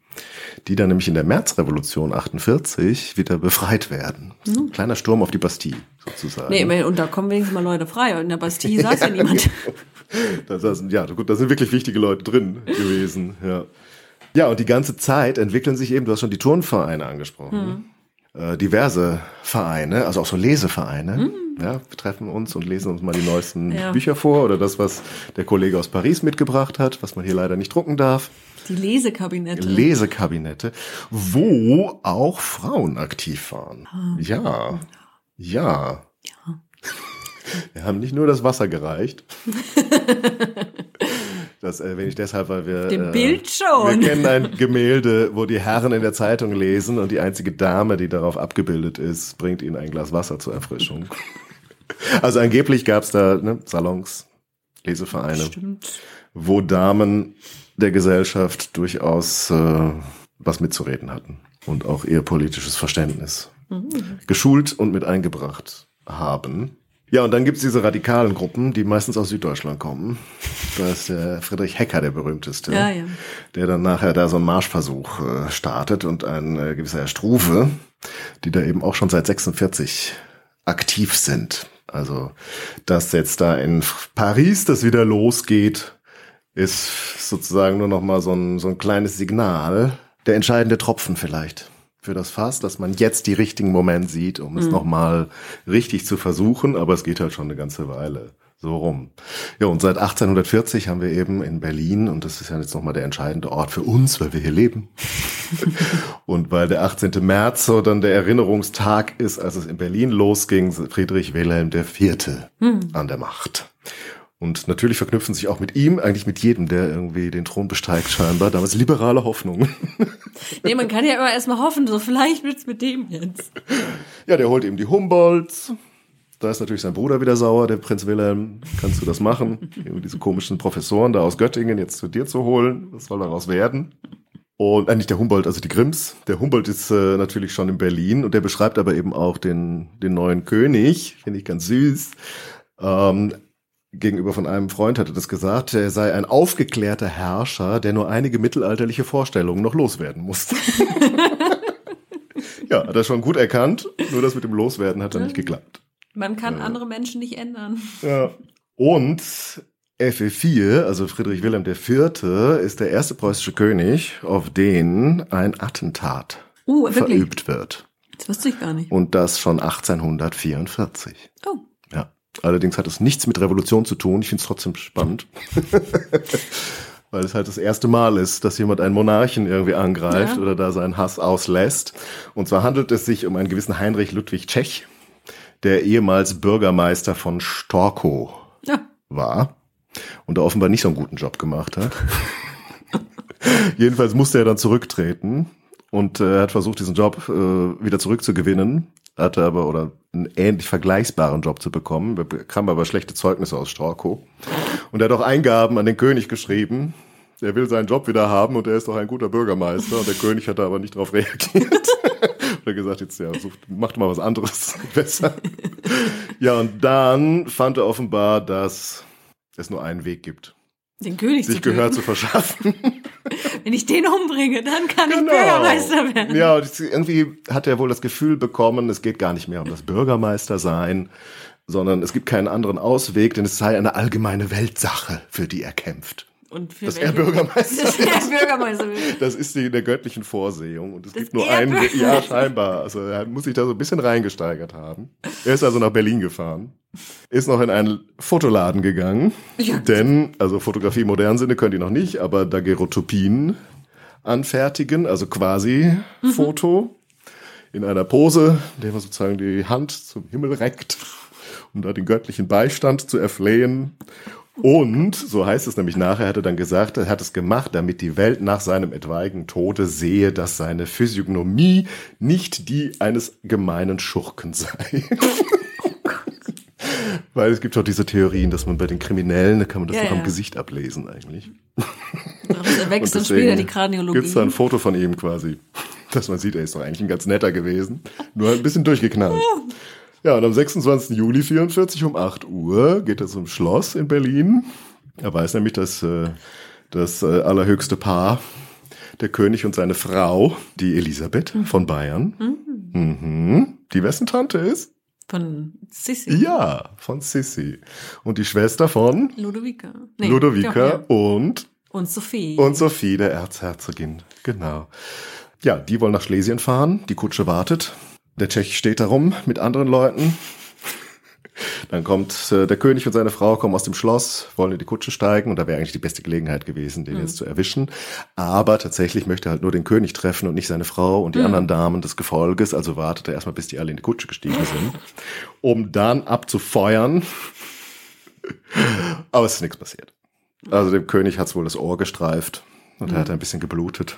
die dann nämlich in der Märzrevolution 48 wieder befreit werden. Mhm. Kleiner Sturm auf die Bastille sozusagen. Nee, und da kommen wenigstens mal Leute frei. In der Bastille saß ja niemand. (laughs) da saßen, ja, gut, da sind wirklich wichtige Leute drin gewesen. Ja. ja, und die ganze Zeit entwickeln sich eben, du hast schon die Turnvereine angesprochen. Mhm äh, diverse Vereine, also auch so Lesevereine. Mhm. Ja, wir treffen uns und lesen uns mal die neuesten ja. Bücher vor oder das, was der Kollege aus Paris mitgebracht hat, was man hier leider nicht drucken darf. Die Lesekabinette. Lesekabinette, wo auch Frauen aktiv waren. Ah. Ja. Ja. Ja. Wir haben nicht nur das Wasser gereicht. (laughs) Das erwähne ich deshalb, weil wir. Dem äh, Bild schon. Wir kennen ein Gemälde, wo die Herren in der Zeitung lesen und die einzige Dame, die darauf abgebildet ist, bringt ihnen ein Glas Wasser zur Erfrischung. (laughs) also angeblich gab es da ne, Salons, Lesevereine, Stimmt. wo Damen der Gesellschaft durchaus äh, was mitzureden hatten und auch ihr politisches Verständnis mhm. geschult und mit eingebracht haben. Ja, und dann gibt's diese radikalen Gruppen, die meistens aus Süddeutschland kommen. Da ist der Friedrich Hecker der berühmteste, ja, ja. der dann nachher da so einen Marschversuch äh, startet und ein äh, gewisser Herr Struve, die da eben auch schon seit 46 aktiv sind. Also, dass jetzt da in Paris das wieder losgeht, ist sozusagen nur noch mal so ein, so ein kleines Signal, der entscheidende Tropfen vielleicht für das Fass, dass man jetzt die richtigen Moment sieht, um es mhm. nochmal richtig zu versuchen, aber es geht halt schon eine ganze Weile so rum. Ja, und seit 1840 haben wir eben in Berlin, und das ist ja jetzt nochmal der entscheidende Ort für uns, weil wir hier leben. (laughs) und weil der 18. März so dann der Erinnerungstag ist, als es in Berlin losging, Friedrich Wilhelm IV. Mhm. an der Macht. Und natürlich verknüpfen sich auch mit ihm, eigentlich mit jedem, der irgendwie den Thron besteigt, scheinbar, damals liberale Hoffnungen. (laughs) Nee, man kann ja immer erstmal hoffen, so vielleicht wird's mit dem jetzt. Ja, der holt eben die Humboldts. Da ist natürlich sein Bruder wieder sauer, der Prinz Wilhelm. Kannst du das machen? diese komischen Professoren da aus Göttingen jetzt zu dir zu holen. Was soll daraus werden? Und äh, nicht der Humboldt, also die Grimms. Der Humboldt ist äh, natürlich schon in Berlin und der beschreibt aber eben auch den, den neuen König. Finde ich ganz süß. Ähm, gegenüber von einem Freund hatte das gesagt, er sei ein aufgeklärter Herrscher, der nur einige mittelalterliche Vorstellungen noch loswerden musste. (laughs) ja, hat er schon gut erkannt, nur das mit dem Loswerden hat dann nicht geklappt. Man kann ja. andere Menschen nicht ändern. Ja. Und FE4, also Friedrich Wilhelm IV., ist der erste preußische König, auf den ein Attentat uh, verübt wird. Das wusste ich gar nicht. Und das schon 1844. Oh. Allerdings hat es nichts mit Revolution zu tun. Ich finde es trotzdem spannend. (laughs) Weil es halt das erste Mal ist, dass jemand einen Monarchen irgendwie angreift ja. oder da seinen Hass auslässt. Und zwar handelt es sich um einen gewissen Heinrich Ludwig Tschech, der ehemals Bürgermeister von Storkow ja. war und da offenbar nicht so einen guten Job gemacht hat. (laughs) Jedenfalls musste er dann zurücktreten und äh, hat versucht, diesen Job äh, wieder zurückzugewinnen hatte aber oder einen ähnlich vergleichbaren Job zu bekommen, bekam aber schlechte Zeugnisse aus Storkow. Und er hat auch Eingaben an den König geschrieben. Er will seinen Job wieder haben und er ist doch ein guter Bürgermeister. Und der König hat da aber nicht darauf reagiert. (laughs) hat er gesagt, jetzt ja, sucht, macht mal was anderes (laughs) besser. ja, und dann fand er offenbar, dass es nur einen Weg gibt. Den König sich zu Gehör zu verschaffen. (laughs) Wenn ich den umbringe, dann kann genau. ich Bürgermeister werden. Ja, irgendwie hat er wohl das Gefühl bekommen, es geht gar nicht mehr um das Bürgermeister sein, sondern es gibt keinen anderen Ausweg, denn es sei eine allgemeine Weltsache, für die er kämpft. Und für dass welche- er Bürgermeister Dass er Bürgermeister wird. Das ist die in der göttlichen Vorsehung. Und es Dass gibt nur einen, Bürger- ja, scheinbar. Also er muss sich da so ein bisschen reingesteigert haben. Er ist also nach Berlin gefahren, ist noch in einen Fotoladen gegangen. Ja. Denn, also Fotografie im modernen Sinne können die noch nicht, aber Daguerreotypien anfertigen, also quasi Mhm. Foto in einer Pose, in der man sozusagen die Hand zum Himmel reckt, um da den göttlichen Beistand zu erflehen. Und, so heißt es nämlich nachher, hat er dann gesagt, er hat es gemacht, damit die Welt nach seinem etwaigen Tode sehe, dass seine Physiognomie nicht die eines gemeinen Schurken sei. (laughs) Weil es gibt auch diese Theorien, dass man bei den Kriminellen, da kann man das Ja, noch am ja. Gesicht ablesen eigentlich. Daraus erwächst dann später die Kraniologie. Gibt es da ein Foto von ihm quasi, dass man sieht, er ist doch eigentlich ein ganz netter gewesen, nur ein bisschen durchgeknallt. Ja, und am 26. Juli 44 um 8 Uhr geht er zum Schloss in Berlin. Er weiß nämlich, dass äh, das äh, allerhöchste Paar, der König und seine Frau, die Elisabeth von Bayern, mhm. die wessen Tante ist? Von Sissi. Ja, von Sissi. Und die Schwester von Ludovica. Nee, Ludovica doch, ja. und Und Sophie. und Sophie, der Erzherzogin. Genau. Ja, die wollen nach Schlesien fahren. Die Kutsche wartet. Der Tschech steht da rum mit anderen Leuten. Dann kommt äh, der König und seine Frau kommen aus dem Schloss, wollen in die Kutsche steigen und da wäre eigentlich die beste Gelegenheit gewesen, den jetzt zu erwischen. Aber tatsächlich möchte er halt nur den König treffen und nicht seine Frau und die anderen Damen des Gefolges. Also wartet er erstmal, bis die alle in die Kutsche gestiegen sind, um dann abzufeuern. Aber es ist nichts passiert. Also dem König hat's wohl das Ohr gestreift und er hat ein bisschen geblutet.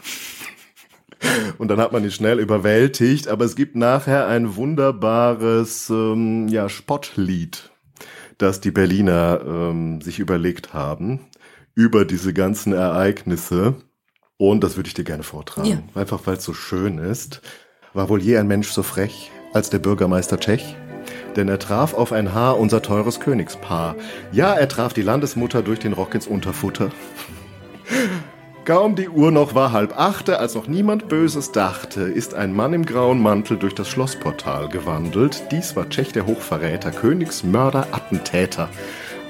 Und dann hat man ihn schnell überwältigt, aber es gibt nachher ein wunderbares ähm, ja, Spottlied, das die Berliner ähm, sich überlegt haben über diese ganzen Ereignisse. Und das würde ich dir gerne vortragen, Ja. einfach weil es so schön ist. War wohl je ein Mensch so frech als der Bürgermeister Tschech? Denn er traf auf ein Haar unser teures Königspaar. Ja, er traf die Landesmutter durch den Rock ins Unterfutter. Kaum die Uhr noch war halb achte, als noch niemand Böses dachte, ist ein Mann im grauen Mantel durch das Schlossportal gewandelt. Dies war Tschech der Hochverräter, Königsmörder, Attentäter.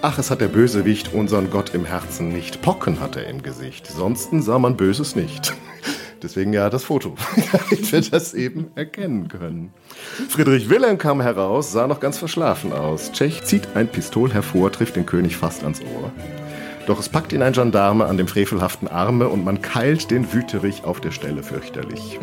Ach, es hat der Bösewicht unseren Gott im Herzen nicht. Pocken hat er im Gesicht. Sonsten sah man Böses nicht. (laughs) Deswegen ja das Foto, (laughs) damit wir das eben erkennen können. Friedrich Wilhelm kam heraus, sah noch ganz verschlafen aus. Tschech zieht ein Pistol hervor, trifft den König fast ans Ohr. Doch es packt ihn ein Gendarme an dem frevelhaften Arme und man keilt den Wüterich auf der Stelle fürchterlich.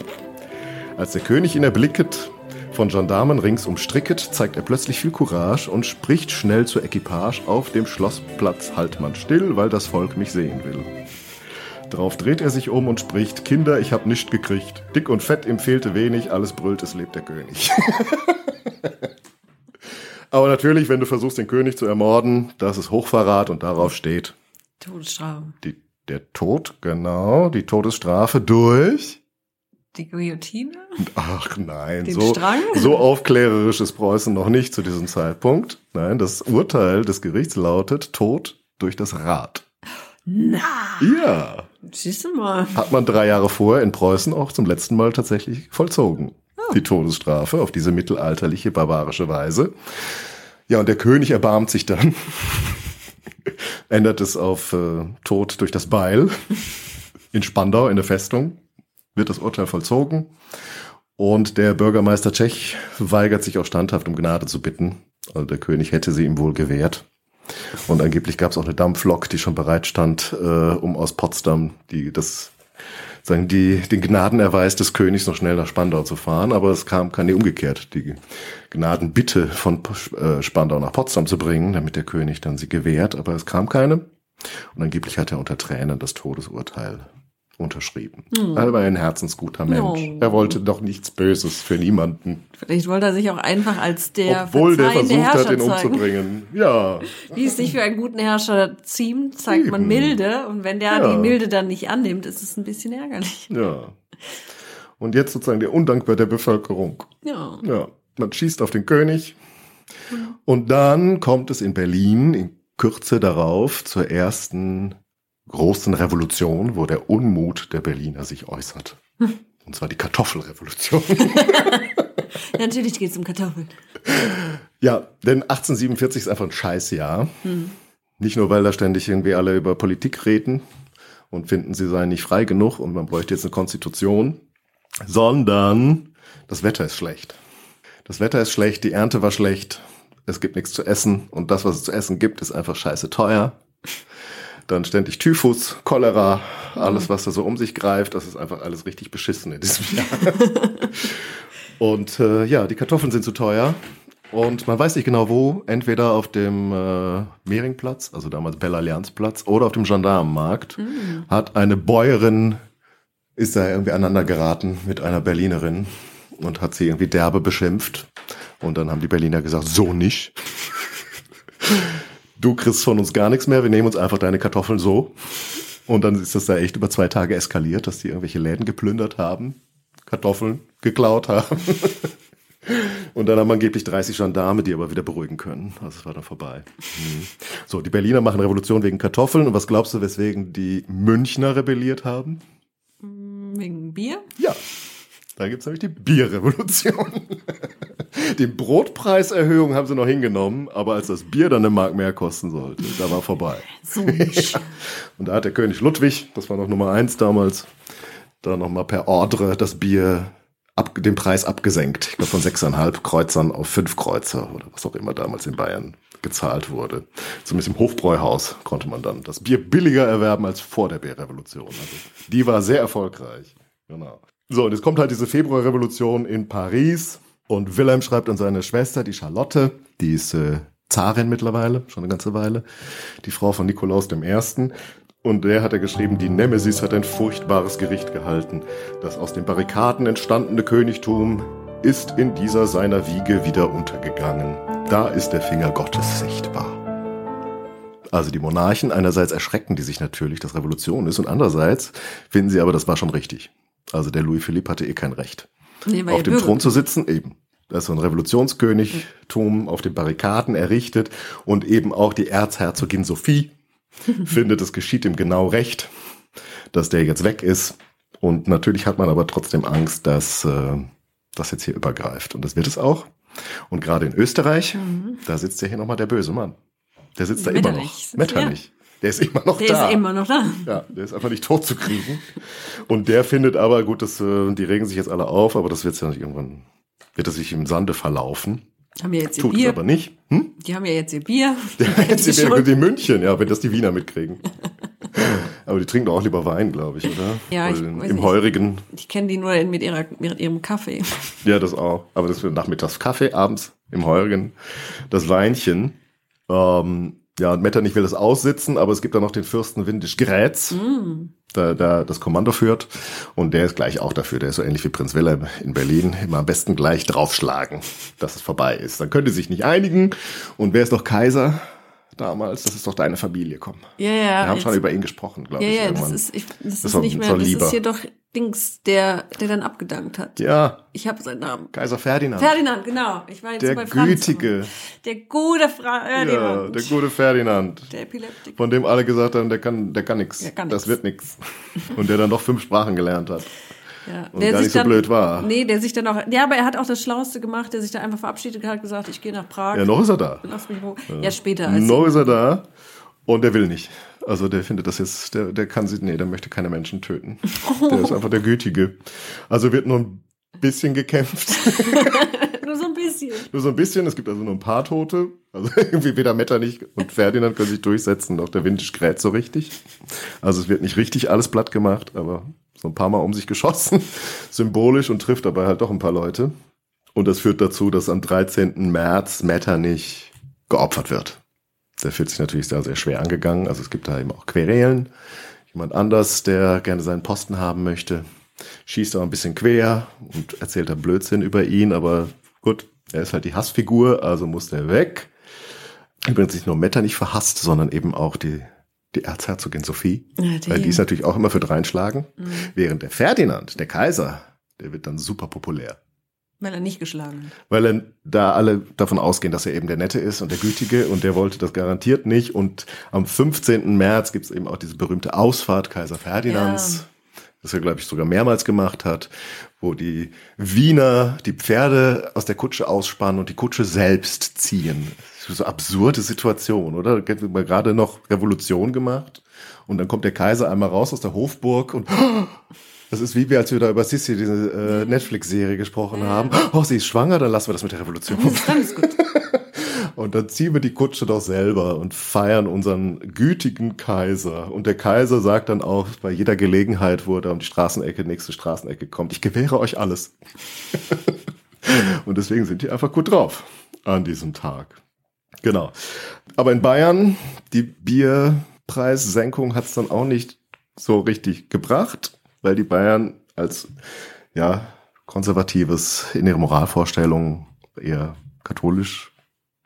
Als der König ihn erblicket, von Gendarmen rings umstricket, zeigt er plötzlich viel Courage und spricht schnell zur Equipage, auf dem Schlossplatz halt man still, weil das Volk mich sehen will. Drauf dreht er sich um und spricht, Kinder, ich hab nicht gekriegt. Dick und fett, ihm fehlte wenig, alles brüllt, es lebt der König. (laughs) Aber natürlich, wenn du versuchst, den König zu ermorden, das ist Hochverrat und darauf steht Todesstrafe. die, der Tod, genau, die Todesstrafe durch. Die Guillotine? Ach nein, Den so, Strang? so aufklärerisch ist Preußen noch nicht zu diesem Zeitpunkt. Nein, das Urteil des Gerichts lautet Tod durch das Rad. Na, Ja, siehst du mal. hat man drei Jahre vorher in Preußen auch zum letzten Mal tatsächlich vollzogen. Die Todesstrafe auf diese mittelalterliche, barbarische Weise. Ja, und der König erbarmt sich dann, (laughs) ändert es auf äh, Tod durch das Beil. (laughs) In Spandau, in der Festung, wird das Urteil vollzogen. Und der Bürgermeister Tschech weigert sich auch standhaft um Gnade zu bitten. Also der König hätte sie ihm wohl gewährt. Und angeblich gab es auch eine Dampflok, die schon bereit stand, äh, um aus Potsdam die das sagen die den Gnadenerweis des Königs noch schnell nach Spandau zu fahren, aber es kam keine umgekehrt die Gnadenbitte von äh, Spandau nach Potsdam zu bringen, damit der König dann sie gewährt, aber es kam keine. Und angeblich hat er unter Tränen das Todesurteil unterschrieben. Er war ein herzensguter Mensch. Oh. Er wollte doch nichts Böses für niemanden, Vielleicht wollte er sich auch einfach als der obwohl der versucht hat, Herrscher ihn zeigen. umzubringen. Ja, (laughs) Wie es sich für einen guten Herrscher ziemt, zeigt man Eben. Milde. Und wenn der Ja. die Milde dann nicht annimmt, ist es ein bisschen ärgerlich. ja. Und jetzt sozusagen der Undankbar der Bevölkerung. Ja. Ja, man schießt auf den König. Und dann kommt es in Berlin in Kürze darauf zur ersten großen Revolution, wo der Unmut der Berliner sich äußert. (laughs) Und zwar die Kartoffelrevolution. (laughs) Natürlich geht es um Kartoffeln. ja, denn 1847 ist einfach ein Scheißjahr. Nicht nur, weil da ständig irgendwie alle über Politik reden und finden, sie seien nicht frei genug und man bräuchte jetzt eine Konstitution, sondern das Wetter ist schlecht. Das Wetter ist schlecht, die Ernte war schlecht, es gibt nichts zu essen und das, was es zu essen gibt, ist einfach scheiße teuer. Dann ständig Typhus, Cholera, alles, was da so um sich greift, das ist einfach alles richtig beschissen in diesem Jahr. (laughs) und äh, ja, die Kartoffeln sind zu teuer und man weiß nicht genau wo, entweder auf dem äh, Mehringplatz, also damals Bella Allianzplatz, oder auf dem Gendarmenmarkt, mhm. hat eine Bäuerin, ist da irgendwie aneinander geraten mit einer Berlinerin und hat sie irgendwie derbe beschimpft. Und dann haben die Berliner gesagt, so nicht. Du kriegst von uns gar nichts mehr, wir nehmen uns einfach deine Kartoffeln so. Und dann ist das da echt über zwei Tage eskaliert, dass die irgendwelche Läden geplündert haben, Kartoffeln geklaut haben. (laughs) Und dann haben angeblich 30 Gendarme, die aber wieder beruhigen können. Also es war dann vorbei. Mhm. So, die Berliner machen Revolution wegen Kartoffeln. Und was glaubst du, weswegen die Münchner rebelliert haben? Wegen Bier? Ja. Da gibt's nämlich die Bierrevolution. (laughs) die Brotpreiserhöhung haben sie noch hingenommen, aber als das Bier dann eine Mark mehr kosten sollte, da war vorbei. So ja. (laughs) Und da hat der König Ludwig, das war noch Nummer eins damals, da nochmal per Ordre das Bier ab, den Preis abgesenkt. Ich glaube von sechseinhalb Kreuzern auf fünf Kreuzer oder was auch immer damals in Bayern gezahlt wurde. Zumindest im Hofbräuhaus konnte man dann das Bier billiger erwerben als vor der Bierrevolution. Also die war sehr erfolgreich. Genau. So, und jetzt kommt halt diese Februarrevolution in Paris und Wilhelm schreibt an seine Schwester, die Charlotte, die ist äh, Zarin mittlerweile, schon eine ganze Weile, die Frau von Nikolaus I. Und der hat er geschrieben, die Nemesis hat ein furchtbares Gericht gehalten. Das aus den Barrikaden entstandene Königtum ist in dieser seiner Wiege wieder untergegangen. Da ist der Finger Gottes sichtbar. Also die Monarchen, einerseits erschrecken die sich natürlich, dass Revolution ist, und andererseits finden sie aber, das war schon richtig. Also der Louis Philippe hatte eh kein Recht. Nee, auf dem Bürger. Thron zu sitzen, eben. Das ist so ein Revolutionskönigtum auf den Barrikaden errichtet und eben auch die Erzherzogin Sophie (laughs) findet, es geschieht ihm genau recht, dass der jetzt weg ist. Und natürlich hat man aber trotzdem Angst, dass äh, das jetzt hier übergreift. Und das wird es auch. Und gerade in Österreich, mhm. da sitzt ja hier nochmal der böse Mann. Der sitzt da immer noch. Metternich. Der ist immer noch der da. Der ist immer noch da. Ja, der ist einfach nicht tot zu kriegen. Und der findet aber, gut, das, äh, die regen sich jetzt alle auf, aber das wird ja nicht irgendwann, wird es sich im Sande verlaufen. Haben wir jetzt ihr Tut Bier. es aber nicht. Hm? Die haben ja jetzt ihr Bier. (laughs) Die haben jetzt ihr Bier, die München, ja, wenn das die Wiener mitkriegen. (laughs) aber die trinken doch auch lieber Wein, glaube ich, oder? Ja, ich Im nicht. Heurigen. Ich kenne die nur mit, ihrer, mit ihrem Kaffee. (laughs) Ja, das auch. Aber das wird nachmittags Kaffee, abends im Heurigen das Weinchen. Ähm, ja, und Metternich will das aussitzen, aber es gibt da noch den Fürsten Windisch Grätz, mm. der, der das Kommando führt. Und der ist gleich auch dafür. Der ist so ähnlich wie Prinz Wilhelm in Berlin. Immer am besten gleich draufschlagen, dass es vorbei ist. Dann könnte sich nicht einigen. Und wer ist noch Kaiser? damals, das ist doch deine Familie, komm. Ja, ja. Wir haben schon über ihn gesprochen, glaube ja, ich. Ja, irgendwann. das ist, ich, das, das ist nicht mehr, das ist hier doch Dings, der, der dann abgedankt hat. Ja. Ich habe seinen Namen. Kaiser Ferdinand. Ferdinand, genau. Ich war jetzt der bei Gütige. Der gute Ferdinand. Ja, der gute Ferdinand. Der Epileptiker. Von dem alle gesagt haben, der kann, der kann nix. Der kann nix. Das wird nix. (laughs) Und der dann doch fünf Sprachen gelernt hat. Ja. Und der gar nicht so dann, blöd war. Nee, der sich dann auch, ja, aber er hat auch das Schlauste gemacht, der sich da einfach verabschiedet hat, gesagt, ich gehe nach Prag. Ja, noch ist er da. Lass mich hoch. Ja, ja später. Als noch ist er da. Und der will nicht. Also der findet das jetzt, der, der kann sich, nee, der möchte keine Menschen töten. (laughs) Der ist einfach der Gütige. Also wird nur ein bisschen gekämpft. (laughs) nur so ein bisschen. (laughs) Nur so ein bisschen. Es gibt also nur ein paar Tote. Also irgendwie weder Metternich und Ferdinand können sich durchsetzen, noch der Windisch kräht so richtig. Also es wird nicht richtig alles platt gemacht, aber so ein paar Mal um sich geschossen. Symbolisch und trifft dabei halt doch ein paar Leute. Und das führt dazu, dass am 13. März Metternich geopfert wird der fühlt sich natürlich sehr, sehr schwer angegangen. Also es gibt da eben auch Querelen. Jemand anders, der gerne seinen Posten haben möchte, schießt auch ein bisschen quer und erzählt da Blödsinn über ihn. Aber gut, er ist halt die Hassfigur, also muss der weg. Übrigens nicht nur Metta nicht verhasst, sondern eben auch die, die Erzherzogin Sophie. Ja, die. Weil die ist natürlich auch immer für dreinschlagen. Mhm. Während der Ferdinand, der Kaiser, der wird dann super populär. Weil er nicht geschlagen hat. Weil er da alle davon ausgehen, dass er eben der Nette ist und der Gütige und der wollte das garantiert nicht. Und am 15. März gibt es eben auch diese berühmte Ausfahrt Kaiser Ferdinands. Ja. das er, glaube ich, sogar mehrmals gemacht hat, wo die Wiener die Pferde aus der Kutsche ausspannen und die Kutsche selbst ziehen. So absurde Situation, oder? Da wird gerade noch Revolution gemacht und dann kommt der Kaiser einmal raus aus der Hofburg und das ist wie wir, als wir da über Sissi, diese äh, Netflix-Serie gesprochen haben. Oh, sie ist schwanger, dann lassen wir das mit der Revolution. Das ist gut. (laughs) Und dann ziehen wir die Kutsche doch selber und feiern unseren gütigen Kaiser. Und der Kaiser sagt dann auch bei jeder Gelegenheit, wo er da um die Straßenecke, nächste Straßenecke kommt, ich gewähre euch alles. (laughs) und deswegen sind die einfach gut drauf an diesem Tag. Genau. Aber in Bayern, die Bierpreissenkung hat es dann auch nicht so richtig gebracht, weil die Bayern als ja konservatives in ihrer Moralvorstellung eher katholisch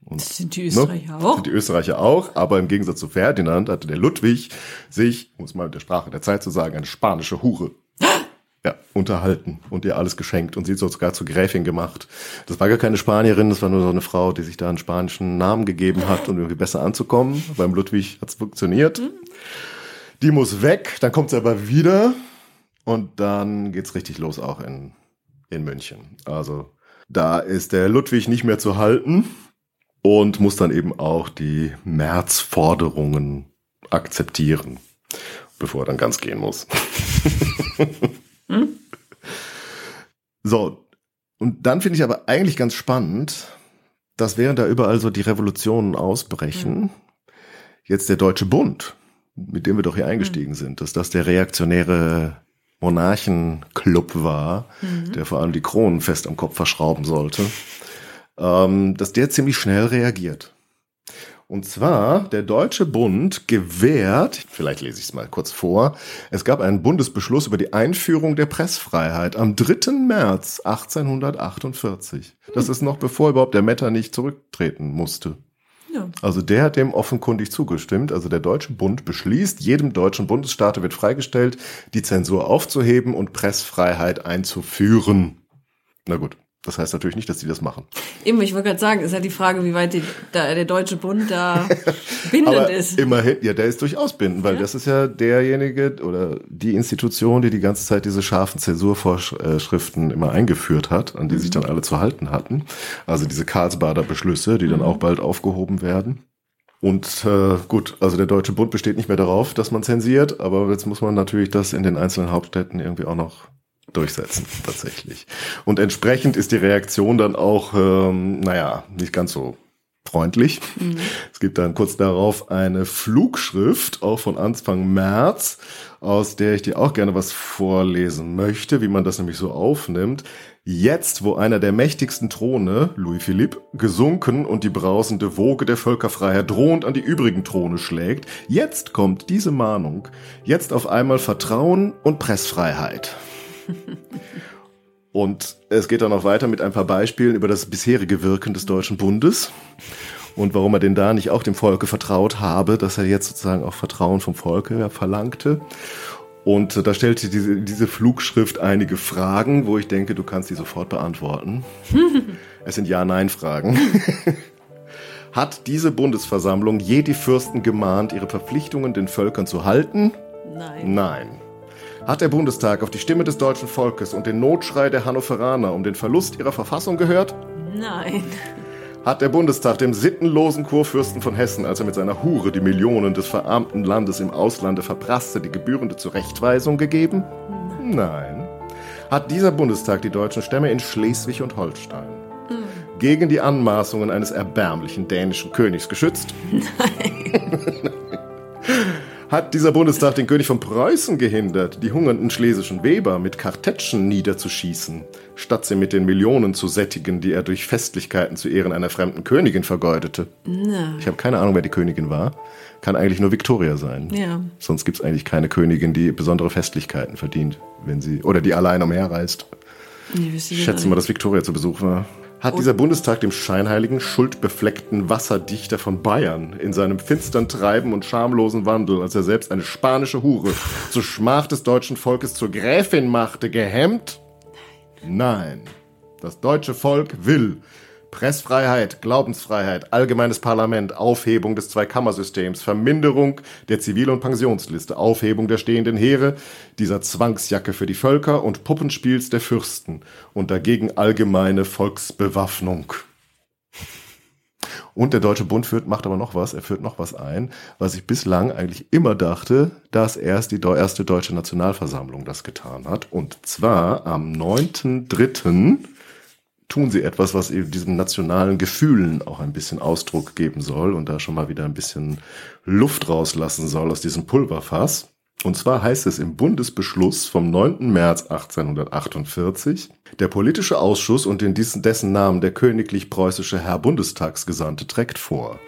und, das sind die ne, Österreicher ne, auch. Sind die Österreicher auch, aber im Gegensatz zu Ferdinand hatte der Ludwig sich, um es mal mit der Sprache der Zeit zu sagen, eine spanische Hure ja, unterhalten und ihr alles geschenkt und sie sogar zur Gräfin gemacht. Das war gar keine Spanierin, das war nur so eine Frau, die sich da einen spanischen Namen gegeben hat, um irgendwie besser anzukommen. Beim Ludwig hat's funktioniert. Mhm. Die muss weg, dann kommt sie aber wieder und dann geht's richtig los auch in, in München. Also da ist der Ludwig nicht mehr zu halten und muss dann eben auch die Märzforderungen akzeptieren, bevor er dann ganz gehen muss. (laughs) hm? So, und dann finde ich aber eigentlich ganz spannend, dass während da überall so die Revolutionen ausbrechen, mhm. jetzt der Deutsche Bund, mit dem wir doch hier eingestiegen mhm. sind, dass das der reaktionäre Monarchenclub war, mhm. der vor allem die Kronen fest am Kopf verschrauben sollte ähm, dass der ziemlich schnell reagiert. Und zwar, der Deutsche Bund gewährt, vielleicht lese ich es mal kurz vor, es gab einen Bundesbeschluss über die Einführung der Pressfreiheit am 3. März 1848. Das ist noch bevor überhaupt der Metter nicht zurücktreten musste. Ja. Also der hat dem offenkundig zugestimmt. Also der Deutsche Bund beschließt, jedem deutschen Bundesstaat wird freigestellt, die Zensur aufzuheben und Pressfreiheit einzuführen. Na gut. Das heißt natürlich nicht, dass die das machen. Eben, ich wollte gerade sagen, ist ja die Frage, wie weit die, da, der Deutsche Bund da (laughs) bindend Aber ist. Immerhin, ja, der ist durchaus bindend, weil ja. das ist ja derjenige oder die Institution, die die ganze Zeit diese scharfen Zensurvorschriften immer eingeführt hat, an die mhm. sich dann alle zu halten hatten. Also diese Karlsbader Beschlüsse, die dann mhm. auch bald aufgehoben werden. Und äh, gut, also der Deutsche Bund besteht nicht mehr darauf, dass man zensiert, aber jetzt muss man natürlich das in den einzelnen Hauptstädten irgendwie auch noch durchsetzen, (laughs) tatsächlich. Und entsprechend ist die Reaktion dann auch, ähm, naja, nicht ganz so freundlich. Mhm. Es gibt dann kurz darauf eine Flugschrift, auch von Anfang März, aus der ich dir auch gerne was vorlesen möchte, wie man das nämlich so aufnimmt. Jetzt, wo einer der mächtigsten Throne, Louis Philippe, gesunken und die brausende Woge der Völkerfreiheit drohend an die übrigen Throne schlägt, jetzt kommt diese Mahnung. Jetzt auf einmal Vertrauen und Pressfreiheit. (laughs) Und es geht dann noch weiter mit ein paar Beispielen über das bisherige Wirken des Deutschen Bundes und warum er denn da nicht auch dem Volke vertraut habe, dass er jetzt sozusagen auch Vertrauen vom Volke verlangte. Und da stellte diese, diese Flugschrift einige Fragen, wo ich denke, du kannst die sofort beantworten. (laughs) es sind Ja-Nein-Fragen. (laughs) Hat diese Bundesversammlung je die Fürsten gemahnt, ihre Verpflichtungen den Völkern zu halten? Nein. Nein. Hat der Bundestag auf die Stimme des deutschen Volkes und den Notschrei der Hannoveraner um den Verlust ihrer Verfassung gehört? Nein. Hat der Bundestag dem sittenlosen Kurfürsten von Hessen, als er mit seiner Hure die Millionen des verarmten Landes im Auslande verprasste, die gebührende Zurechtweisung gegeben? Nein. Hat dieser Bundestag die deutschen Stämme in Schleswig und Holstein mhm. gegen die Anmaßungen eines erbärmlichen dänischen Königs geschützt? Nein. (laughs) hat dieser Bundestag den König von Preußen gehindert, die hungernden schlesischen Weber mit Kartätschen niederzuschießen, statt sie mit den Millionen zu sättigen, die er durch Festlichkeiten zu Ehren einer fremden Königin vergeudete. Na. Ich habe keine Ahnung, wer die Königin war. Kann eigentlich nur Victoria sein. Ja. Sonst gibt es eigentlich keine Königin, die besondere Festlichkeiten verdient, wenn sie oder die allein umherreist. Ich schätze mal, dass Victoria zu Besuch war hat dieser Bundestag dem scheinheiligen, schuldbefleckten Wasserdichter von Bayern in seinem finstern Treiben und schamlosen Wandel, als er selbst eine spanische Hure zur Schmach des deutschen Volkes zur Gräfin machte, gehemmt? Nein. Das deutsche Volk will Pressfreiheit, Glaubensfreiheit, allgemeines Parlament, Aufhebung des Zweikammersystems, Verminderung der Zivil- und Pensionsliste, Aufhebung der stehenden Heere, dieser Zwangsjacke für die Völker und Puppenspiels der Fürsten und dagegen allgemeine Volksbewaffnung. Und der Deutsche Bund führt, macht aber noch was, er führt noch was ein, was ich bislang eigentlich immer dachte, dass erst die erste deutsche Nationalversammlung das getan hat. Und zwar am 9.3. tun sie etwas, was eben diesen nationalen Gefühlen auch ein bisschen Ausdruck geben soll und da schon mal wieder ein bisschen Luft rauslassen soll aus diesem Pulverfass. Und zwar heißt es im Bundesbeschluss vom 9. März 1848, der politische Ausschuss und in dessen Namen der königlich-preußische Herr Bundestagsgesandte trägt vor.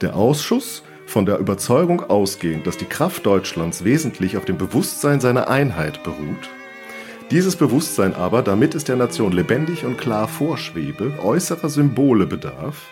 Der Ausschuss, von der Überzeugung ausgehend, dass die Kraft Deutschlands wesentlich auf dem Bewusstsein seiner Einheit beruht, dieses Bewusstsein aber, damit es der Nation lebendig und klar vorschwebe, äußerer Symbole bedarf,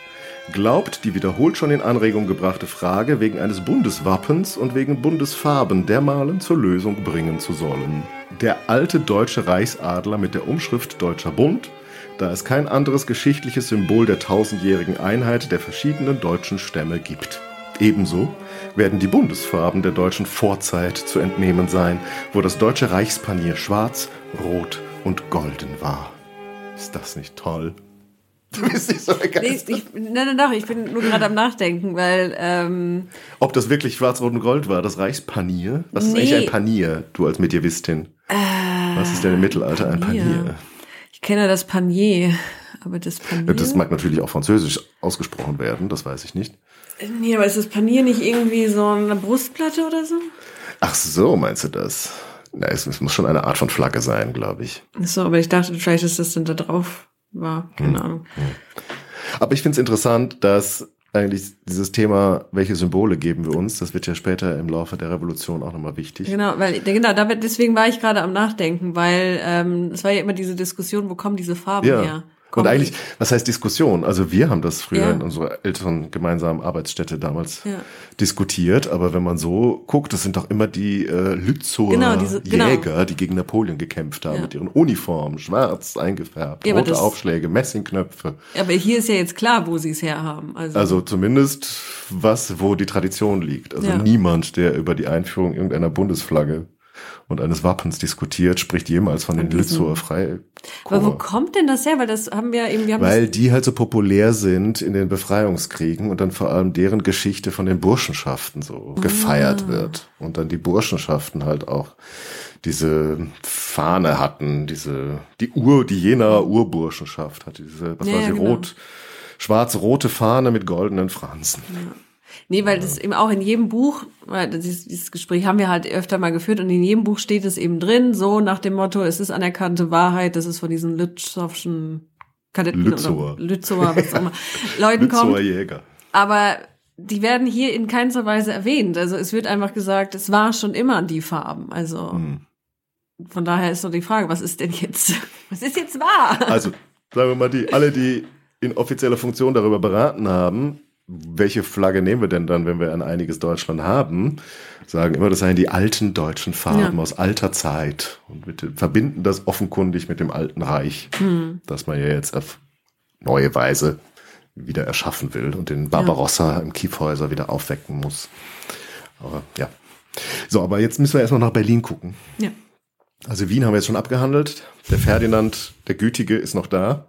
glaubt die wiederholt schon in Anregung gebrachte Frage wegen eines Bundeswappens und wegen Bundesfarben dermalen zur Lösung bringen zu sollen. Der alte deutsche Reichsadler mit der Umschrift Deutscher Bund, da es kein anderes geschichtliches Symbol der tausendjährigen Einheit der verschiedenen deutschen Stämme gibt. Ebenso werden die Bundesfarben der deutschen Vorzeit zu entnehmen sein, wo das deutsche Reichspanier schwarz, rot und golden war. Ist das nicht toll? (laughs) Du bist nicht so begeistert. Nee, ich, nein, nein, ich bin nur gerade am Nachdenken, weil. Ähm, Ob das wirklich Schwarz, Rot und Gold war, das Reichspanier? Was nee. ist eigentlich ein Panier, du als Medievistin? Äh, Was ist denn im Mittelalter Panier. ein Panier? Ich kenne das Panier, aber das Panier. Das mag natürlich auch französisch ausgesprochen werden, das weiß ich nicht. Nee, aber ist das Panier nicht irgendwie so eine Brustplatte oder so? Ach so, meinst du das? Na, es, es muss schon eine Art von Flagge sein, glaube ich. Ach so, aber ich dachte, vielleicht ist das denn da drauf war. Keine hm. Ahnung. Hm. Aber ich finde es interessant, dass eigentlich dieses Thema, welche Symbole geben wir uns, das wird ja später im Laufe der Revolution auch nochmal wichtig. Genau, weil genau, deswegen war ich gerade am Nachdenken, weil ähm, es war ja immer diese Diskussion, wo kommen diese Farben ja. her? Und eigentlich, was heißt Diskussion? Also wir haben das früher ja. in unserer älteren gemeinsamen Arbeitsstätte damals ja. diskutiert, aber wenn man so guckt, das sind doch immer die äh, Lützower genau, diese, genau. Jäger, genau. die gegen Napoleon gekämpft haben, ja. mit ihren Uniformen, schwarz eingefärbt, rote das, Aufschläge, Messingknöpfe. Aber hier ist ja jetzt klar, wo sie es herhaben. Also, also zumindest was, wo die Tradition liegt. Also niemand, der über die Einführung irgendeiner Bundesflagge und eines Wappens diskutiert, spricht jemals von, den Lützower Freikorps. Aber wo kommt denn das her? Weil das haben wir eben, wir haben Weil die halt so populär sind in den Befreiungskriegen und dann vor allem deren Geschichte von den Burschenschaften so ah. gefeiert wird. Und dann die Burschenschaften halt auch diese Fahne hatten, diese, die Ur, die Jenaer Urburschenschaft hatte diese, was ja, war sie, genau. rot, schwarz-rote Fahne mit goldenen Franzen. Ja. Nee, weil das eben auch in jedem Buch, weil dieses, dieses Gespräch haben wir halt öfter mal geführt und in jedem Buch steht es eben drin, so nach dem Motto, es ist anerkannte Wahrheit, das ist von diesen Lützowschen Kadetten Lützower. oder Lützower, was auch immer, (laughs) Leuten Lützower kommt. Jäger. Aber die werden hier in keinster Weise erwähnt. Also es wird einfach gesagt, es war schon immer die Farben. Also hm. von daher ist so die Frage, was ist denn jetzt, (laughs) was ist jetzt wahr? Also sagen wir mal, die alle, die in offizieller Funktion darüber beraten haben, welche Flagge nehmen wir denn dann, wenn wir ein einiges Deutschland haben? Sagen immer, das seien die alten deutschen Farben ja. aus alter Zeit und mit, verbinden das offenkundig mit dem Alten Reich, hm. das man ja jetzt auf neue Weise wieder erschaffen will und den Barbarossa ja. im Kiefhäuser wieder aufwecken muss. Aber ja. So, aber jetzt müssen wir erstmal nach Berlin gucken. Ja. Also Wien haben wir jetzt schon abgehandelt. Der Ferdinand, der Gütige, ist noch da.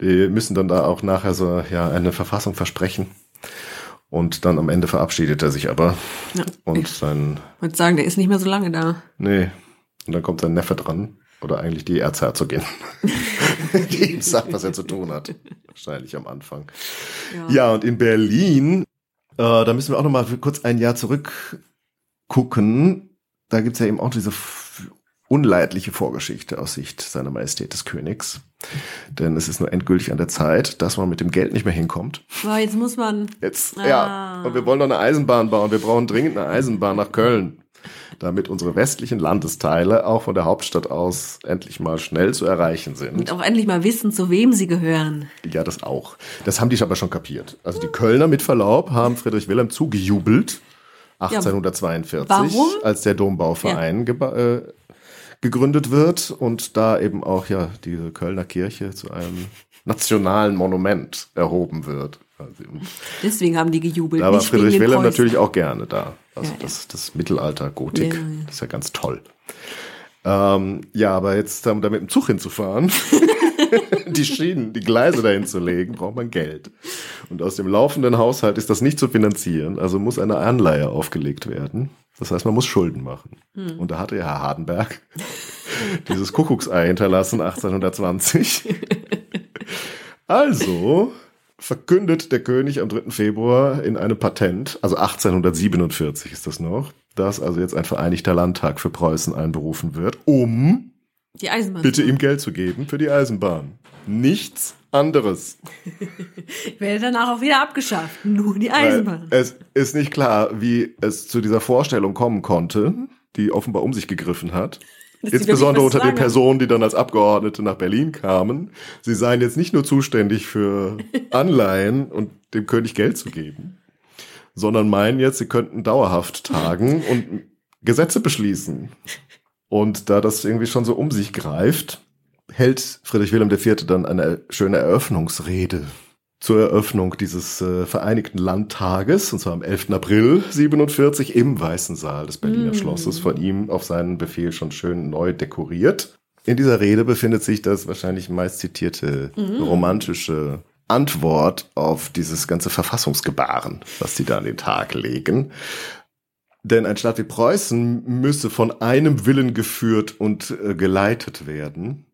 Die müssen dann da auch nachher so ja eine Verfassung versprechen. Und dann am Ende verabschiedet er sich aber. Ja, und ich sein. würde sagen, der ist nicht mehr so lange da. Nee. Und dann kommt sein Neffe dran. Oder eigentlich die Erzherzogin. (laughs) die ihm sagt, was er zu tun hat. Wahrscheinlich am Anfang. Ja, ja und in Berlin, äh, da müssen wir auch noch mal kurz ein Jahr zurück gucken. Da gibt's ja eben auch diese unleidliche Vorgeschichte aus Sicht seiner Majestät des Königs. Denn es ist nur endgültig an der Zeit, dass man mit dem Geld nicht mehr hinkommt. Boah, jetzt muss man. Jetzt, ah. ja. Und wir wollen noch eine Eisenbahn bauen. Wir brauchen dringend eine Eisenbahn nach Köln. Damit unsere westlichen Landesteile auch von der Hauptstadt aus endlich mal schnell zu erreichen sind. Und auch endlich mal wissen, zu wem sie gehören. Ja, das auch. Das haben die aber schon kapiert. Also die Kölner mit Verlaub haben Friedrich Wilhelm zugejubelt. 1842, ja, als der Dombauverein ja. äh, gegründet wird und da eben auch ja diese Kölner Kirche zu einem nationalen Monument erhoben wird. Deswegen haben die gejubelt. Da war Friedrich Wilhelm natürlich auch gerne da. Also Ja, das, das Mittelalter-Gotik, Ja, ja. das ist ja ganz toll. Ähm, ja, aber jetzt um da mit dem Zug hinzufahren, (laughs) die Schienen, die Gleise dahin zu legen, braucht man Geld. Und aus dem laufenden Haushalt ist das nicht zu finanzieren, also muss eine Anleihe aufgelegt werden. Das heißt, man muss Schulden machen. Hm. Und da hatte Herr Hardenberg (laughs) dieses Kuckucksei hinterlassen, 1820. (laughs) Also verkündet der König am 3. Februar in einem Patent, also 1847 ist das noch, dass also jetzt ein Vereinigter Landtag für Preußen einberufen wird, um Die Eisenbahn. bitte ihm Geld zu geben für die Eisenbahn. Nichts anderes. (laughs) Werde danach auch wieder abgeschafft. Nur die Weil Eisenbahn. es ist nicht klar, wie es zu dieser Vorstellung kommen konnte, die offenbar um sich gegriffen hat. Die Insbesondere unter den. Personen, die dann als Abgeordnete nach Berlin kamen. Sie seien jetzt nicht nur zuständig für (laughs) Anleihen und dem König Geld zu geben, sondern meinen jetzt, sie könnten dauerhaft tagen und Gesetze beschließen. Und da das irgendwie schon so um sich greift, hält Friedrich Wilhelm IV. dann eine schöne Eröffnungsrede zur Eröffnung dieses äh, Vereinigten Landtages, und zwar am 11. April 47 im Weißen Saal des Berliner Mm. Schlosses, von ihm auf seinen Befehl schon schön neu dekoriert. In dieser Rede befindet sich das wahrscheinlich meist zitierte romantische Antwort auf dieses ganze Verfassungsgebaren, was die da an den Tag legen. Denn ein Staat wie Preußen müsse von einem Willen geführt und äh, geleitet werden.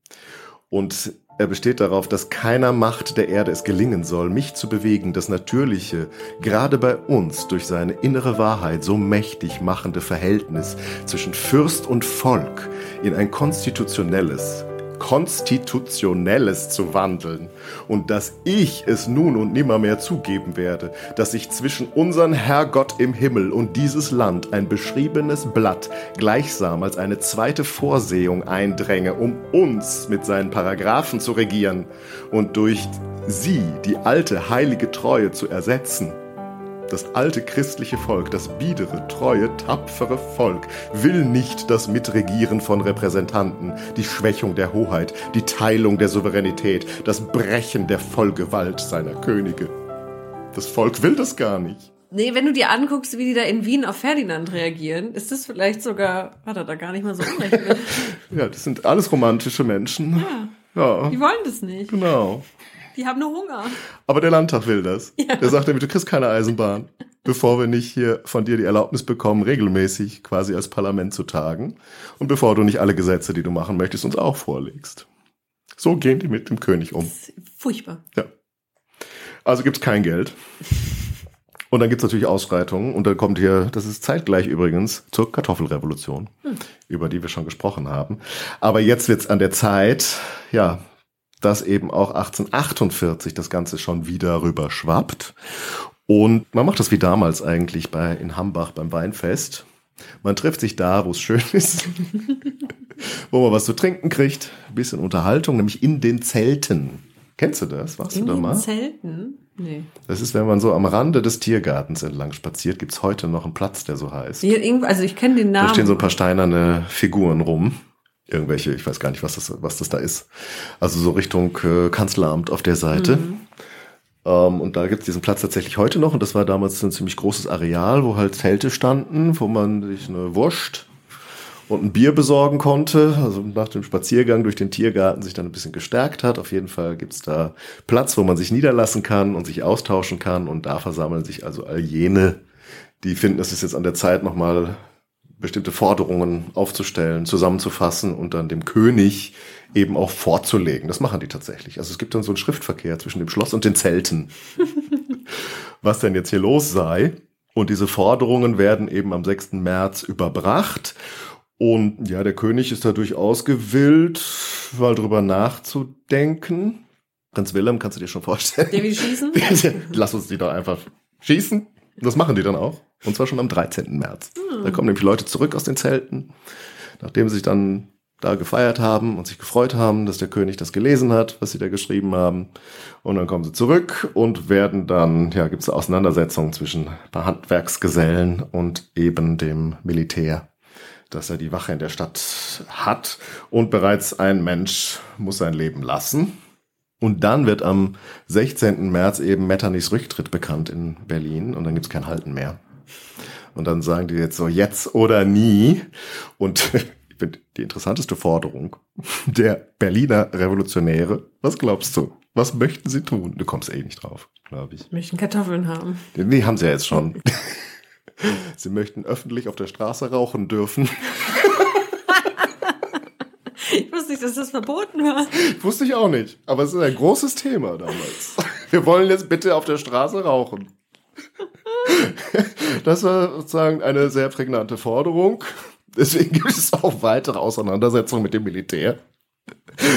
Und er besteht darauf, dass keiner Macht der Erde es gelingen soll, mich zu bewegen, das Natürliche, gerade bei uns durch seine innere Wahrheit so mächtig machende Verhältnis zwischen Fürst und Volk in ein konstitutionelles, konstitutionelles zu wandeln und dass ich es nun und nimmermehr zugeben werde, dass sich zwischen unseren Herrgott im Himmel und dieses Land ein beschriebenes Blatt gleichsam als eine zweite Vorsehung eindränge, um uns mit seinen Paragraphen zu regieren und durch sie die alte heilige Treue zu ersetzen. Das alte christliche Volk, das biedere, treue, tapfere Volk will nicht das Mitregieren von Repräsentanten, die Schwächung der Hoheit, die Teilung der Souveränität, das Brechen der Vollgewalt seiner Könige. Das Volk will das gar nicht. Nee, wenn du dir anguckst, wie die da in Wien auf Ferdinand reagieren, ist das vielleicht sogar, hat er da gar nicht mal so unrecht mit. (laughs) Ja, das sind alles romantische Menschen. Ja, Die wollen das nicht. genau. Die haben nur Hunger. Aber der Landtag will das. Der sagt nämlich, du kriegst keine Eisenbahn, bevor wir nicht hier von dir die Erlaubnis bekommen, regelmäßig quasi als Parlament zu tagen. Und bevor du nicht alle Gesetze, die du machen möchtest, uns auch vorlegst. So gehen die mit dem König um. Furchtbar. Ja. Also gibt's kein Geld. Und dann gibt's natürlich Ausschreitungen. Und dann kommt hier, das ist zeitgleich übrigens, zur Kartoffelrevolution, über die wir schon gesprochen haben. Aber jetzt wird's an der Zeit, ja, dass eben auch 1848 das Ganze schon wieder rüber schwappt. Und man macht das wie damals eigentlich bei, in Hambach beim Weinfest. Man trifft sich da, wo es schön ist, (laughs) wo man was zu trinken kriegt, ein bisschen Unterhaltung, nämlich in den Zelten. Kennst du das? Warst In du da den mal? Zelten? Nee. Das ist, wenn man so am Rande des Tiergartens entlang spaziert, gibt's heute noch einen Platz, der so heißt. Also ich kenne den Da Namen. stehen so ein paar steinerne Figuren rum. Irgendwelche, ich weiß gar nicht, was das, was das da ist. Also so Richtung äh, Kanzleramt auf der Seite. Ähm, und da gibt's diesen Platz tatsächlich heute noch. Und das war damals ein ziemlich großes Areal, wo halt Zelte standen, wo man sich eine Wurst und ein Bier besorgen konnte. Also nach dem Spaziergang durch den Tiergarten sich dann ein bisschen gestärkt hat. Auf jeden Fall gibt's da Platz, wo man sich niederlassen kann und sich austauschen kann. Und da versammeln sich also all jene, die finden, es ist jetzt an der Zeit nochmal bestimmte Forderungen aufzustellen, zusammenzufassen und dann dem König eben auch vorzulegen. Das machen die tatsächlich. Also es gibt dann so einen Schriftverkehr zwischen dem Schloss und den Zelten, (laughs) was denn jetzt hier los sei. Und diese Forderungen werden eben am 6. März überbracht. Und ja, der König ist da durchaus gewillt, mal drüber nachzudenken. Prinz Wilhelm, kannst du dir schon vorstellen? Der will schießen? (laughs) Lass uns die doch einfach schießen. Das machen die dann auch. Und zwar schon am 13. März. Da kommen nämlich Leute zurück aus den Zelten, nachdem sie sich dann da gefeiert haben und sich gefreut haben, dass der König das gelesen hat, was sie da geschrieben haben. Und dann kommen sie zurück und werden dann, ja, gibt es Auseinandersetzungen zwischen Handwerksgesellen und eben dem Militär, dass er die Wache in der Stadt hat. Und bereits ein Mensch muss sein Leben lassen. Und dann wird am 16. März eben Metternichs Rücktritt bekannt in Berlin und dann gibt's kein Halten mehr. Und dann sagen die jetzt so, jetzt oder nie. Und (laughs) ich finde die interessanteste Forderung der Berliner Revolutionäre, was glaubst du? Was möchten sie tun? Du kommst eh nicht drauf, glaube ich. Möchten Kartoffeln haben. Die haben sie ja jetzt schon. (laughs) sie möchten öffentlich auf der Straße rauchen dürfen. (laughs) Ich wusste nicht, dass das verboten war. Wusste ich auch nicht. Aber es ist ein großes Thema damals. Wir wollen jetzt bitte auf der Straße rauchen. (laughs) Das war sozusagen eine sehr prägnante Forderung. Deswegen gibt es auch weitere Auseinandersetzungen mit dem Militär,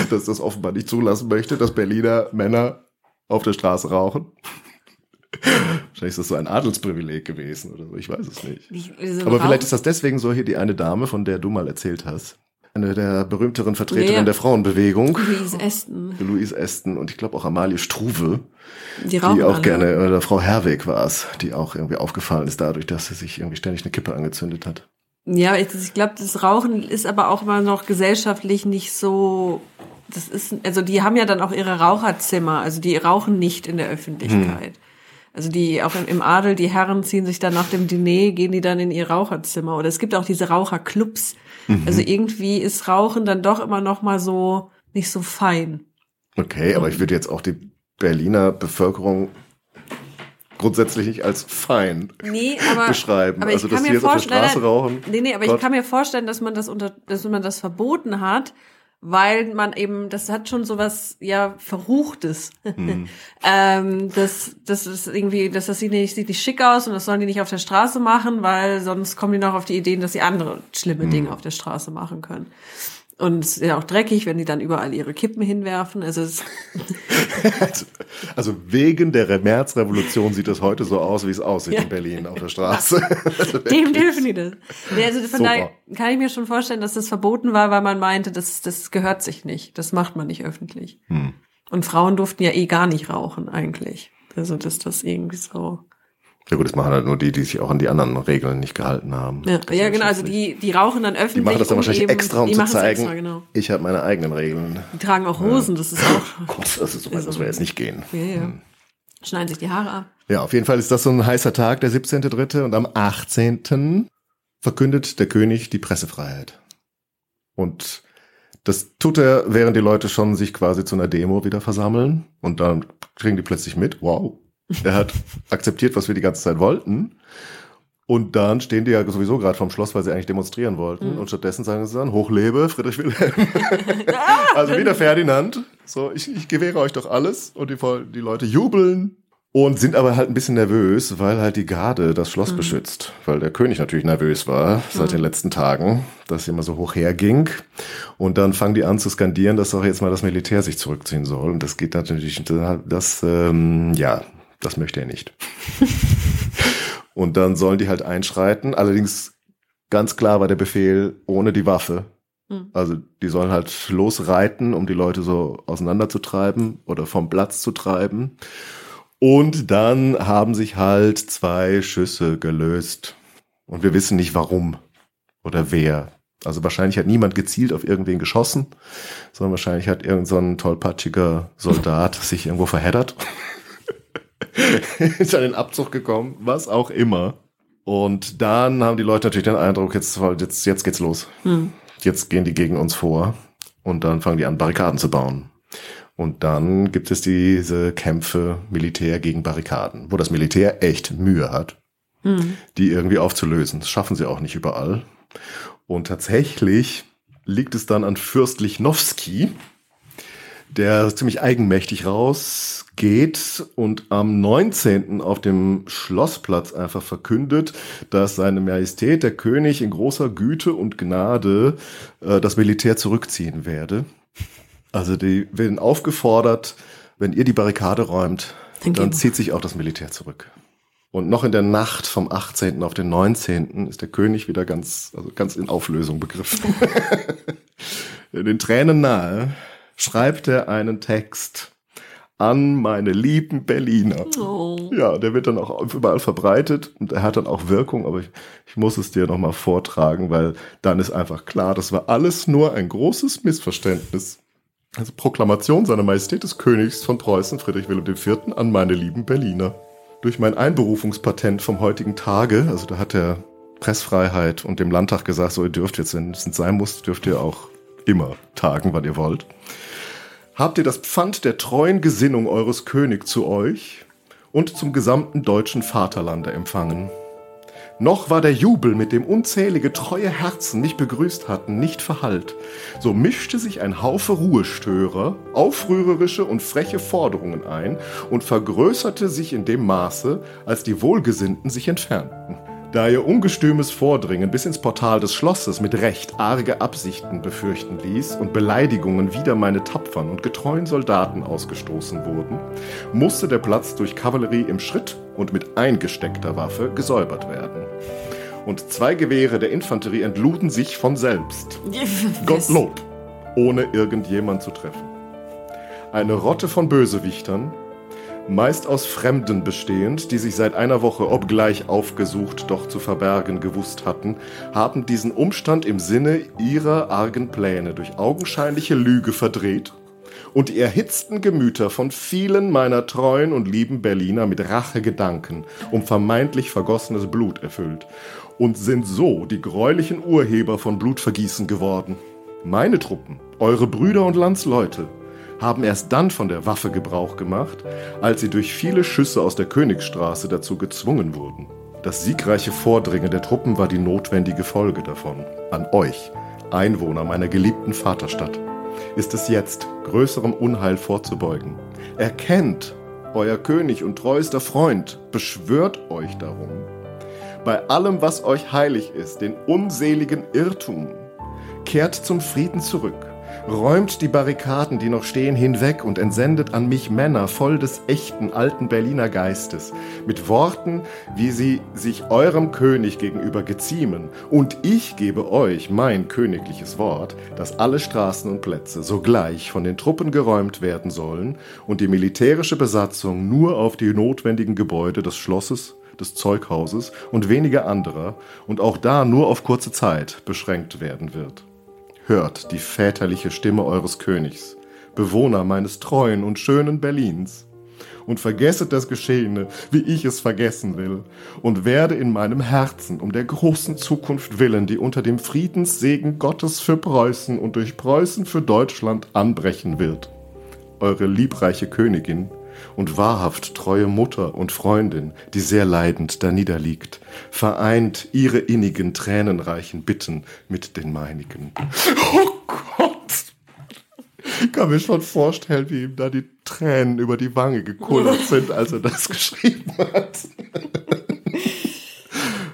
dass das offenbar nicht zulassen möchte, dass Berliner Männer auf der Straße rauchen. Wahrscheinlich ist das so ein Adelsprivileg gewesen oder so, ich weiß es nicht. Aber vielleicht ist das deswegen so hier die eine Dame, von der du mal erzählt hast. Eine der berühmteren Vertreterinnen ja, ja. der Frauenbewegung. Louise Aston. Louise Aston und ich glaube auch Amalie Struve. Die, die auch alle. gerne, oder Frau Herweg war es, die auch irgendwie aufgefallen ist dadurch, dass sie sich irgendwie ständig eine Kippe angezündet hat. Ja, ich, ich glaube, das Rauchen ist aber auch immer noch gesellschaftlich nicht so. Das ist, also die haben ja dann auch ihre Raucherzimmer, also die rauchen nicht in der Öffentlichkeit. Hm. Also die auch im Adel, die Herren ziehen sich dann nach dem Diner, gehen die dann in ihr Raucherzimmer. Oder es gibt auch diese Raucherclubs. Mhm. Also irgendwie ist Rauchen dann doch immer noch mal so nicht so fein. Okay, aber ich würde jetzt auch die Berliner Bevölkerung grundsätzlich nicht als fein nee, aber, beschreiben. Aber also dass sie jetzt auf der Straße rauchen. Nee, nee, aber Gott. ich kann mir vorstellen, dass man das unter, dass man das verboten hat, weil man eben, das hat schon sowas ja Verruchtes. Mhm. (laughs) ähm, das, das ist irgendwie, dass das sieht nicht, sieht nicht schick aus und das sollen die nicht auf der Straße machen, weil sonst kommen die noch auf die Ideen, dass sie andere schlimme mhm. Dinge auf der Straße machen können. Und es ist ja auch dreckig, wenn die dann überall ihre Kippen hinwerfen. Also, (laughs) also wegen der Märzrevolution sieht es heute so aus, wie es aussieht ja. in Berlin auf der Straße. (laughs) Dem dürfen die das. Nee, also von daher kann ich mir schon vorstellen, dass das verboten war, weil man meinte, das, das gehört sich nicht. Das macht man nicht öffentlich. Hm. Und Frauen durften ja eh gar nicht rauchen eigentlich. Also dass das irgendwie so. Ja gut, das machen halt nur die, die sich auch an die anderen Regeln nicht gehalten haben. Ja, ja genau, also die, die rauchen dann öffentlich. Die machen das dann wahrscheinlich eben, extra, um zu zeigen, extra, genau. ich habe meine eigenen Regeln. Die tragen auch Hosen, ja. das ist auch... (laughs) Gott, das ist so weit, muss wir jetzt nicht gehen. Ja, ja. Hm. Schneiden sich die Haare ab. Ja, auf jeden Fall ist das so ein heißer Tag, der 17.3. Und am 18. verkündet der König die Pressefreiheit. Und das tut er, während die Leute schon sich quasi zu einer Demo wieder versammeln. Und dann kriegen die plötzlich mit, wow, er hat akzeptiert, was wir die ganze Zeit wollten. Und dann stehen die ja sowieso gerade vom Schloss, weil sie eigentlich demonstrieren wollten. Mhm. Und stattdessen sagen sie dann, Hochlebe Friedrich Wilhelm. (laughs) (laughs) also wieder Ferdinand. So, ich, ich gewähre euch doch alles. Und die, die Leute jubeln und sind aber halt ein bisschen nervös, weil halt die Garde das Schloss mhm. beschützt. Weil der König natürlich nervös war seit mhm. den letzten Tagen, dass immer so hoch herging. Und dann fangen die an zu skandieren, dass auch jetzt mal das Militär sich zurückziehen soll. Und das geht natürlich, das, ähm, ja, das möchte er nicht. und dann sollen die halt einschreiten. Allerdings ganz klar war der Befehl ohne die Waffe. Hm. Also die sollen halt losreiten, um die Leute so auseinanderzutreiben oder vom Platz zu treiben. Und dann haben sich halt zwei Schüsse gelöst. Und wir wissen nicht warum oder wer. Also wahrscheinlich hat niemand gezielt auf irgendwen geschossen, sondern wahrscheinlich hat irgendein so tollpatschiger Soldat sich irgendwo verheddert (laughs) ist an den Abzug gekommen, was auch immer. Und dann haben die Leute natürlich den Eindruck, jetzt, jetzt, jetzt geht's los. Hm. Jetzt gehen die gegen uns vor. Und dann fangen die an, Barrikaden zu bauen. Und dann gibt es diese Kämpfe Militär gegen Barrikaden, wo das Militär echt Mühe hat, hm. die irgendwie aufzulösen. Das schaffen sie auch nicht überall. Und tatsächlich liegt es dann an Fürst Lichnowsky, der ziemlich eigenmächtig rausgeht und am 19. auf dem Schlossplatz einfach verkündet, dass seine Majestät, der König, in großer Güte und Gnade äh, das Militär zurückziehen werde. Also die werden aufgefordert, wenn ihr die Barrikade räumt, dann, dann zieht sich auch das Militär zurück. Und noch in der Nacht vom 18. auf den 19. ist der König wieder ganz, also ganz in Auflösung begriffen. (laughs) (laughs) den Tränen nahe schreibt er einen Text an meine lieben Berliner. Oh. Ja, der wird dann auch überall verbreitet und er hat dann auch Wirkung, aber ich, ich muss es dir nochmal vortragen, weil dann ist einfach klar, das war alles nur ein großes Missverständnis. Also Proklamation seiner Majestät des Königs von Preußen Friedrich Wilhelm IV. an meine lieben Berliner. Durch mein Einberufungspatent vom heutigen Tage, also da hat er Pressfreiheit und dem Landtag gesagt, so ihr dürft jetzt, wenn es sein muss, dürft ihr auch immer tagen, wann ihr wollt. Habt ihr das Pfand der treuen Gesinnung eures Königs zu euch und zum gesamten deutschen Vaterlande empfangen. Noch war der Jubel, mit dem unzählige treue Herzen mich begrüßt hatten, nicht verhallt. So mischte sich ein Haufe Ruhestörer, aufrührerische und freche Forderungen ein und vergrößerte sich in dem Maße, als die Wohlgesinnten sich entfernten. Da ihr ungestümes Vordringen bis ins Portal des Schlosses mit Recht arge Absichten befürchten ließ und Beleidigungen wider meine tapfern und getreuen Soldaten ausgestoßen wurden, musste der Platz durch Kavallerie im Schritt und mit eingesteckter Waffe gesäubert werden. Und zwei Gewehre der Infanterie entluden sich von selbst. (laughs) Gottlob, ohne irgendjemand zu treffen. Eine Rotte von Bösewichtern, meist aus Fremden bestehend, die sich seit einer Woche, obgleich aufgesucht, doch zu verbergen gewusst hatten, haben diesen Umstand im Sinne ihrer argen Pläne durch augenscheinliche Lüge verdreht und die erhitzten Gemüter von vielen meiner treuen und lieben Berliner mit Rachegedanken um vermeintlich vergossenes Blut erfüllt und sind so die greulichen Urheber von Blutvergießen geworden. Meine Truppen, eure Brüder und Landsleute, haben erst dann von der Waffe Gebrauch gemacht, als sie durch viele Schüsse aus der Königsstraße dazu gezwungen wurden. Das siegreiche Vordringen der Truppen war die notwendige Folge davon. An euch, Einwohner meiner geliebten Vaterstadt, ist es jetzt, größerem Unheil vorzubeugen. Erkennt, euer König und treuester Freund beschwört euch darum, bei allem, was euch heilig ist, den unseligen Irrtum, kehrt zum Frieden zurück räumt die Barrikaden, die noch stehen, hinweg und entsendet an mich Männer voll des echten alten Berliner Geistes, mit Worten, wie sie sich eurem König gegenüber geziemen, und ich gebe euch mein königliches Wort, dass alle Straßen und Plätze sogleich von den Truppen geräumt werden sollen und die militärische Besatzung nur auf die notwendigen Gebäude des Schlosses des Zeughauses und weniger anderer und auch da nur auf kurze Zeit beschränkt werden wird. Hört die väterliche Stimme eures Königs, Bewohner meines treuen und schönen Berlins, und vergesset das Geschehene, wie ich es vergessen will, und werde in meinem Herzen um der großen Zukunft willen, die unter dem Friedenssegen Gottes für Preußen und durch Preußen für Deutschland anbrechen wird. Eure liebreiche Königin, und wahrhaft treue Mutter und Freundin, die sehr leidend da niederliegt, vereint ihre innigen, tränenreichen Bitten mit den meinigen. Oh Gott! Ich kann mir schon vorstellen, wie ihm da die Tränen über die Wange gekullert sind, als er das (laughs) geschrieben hat.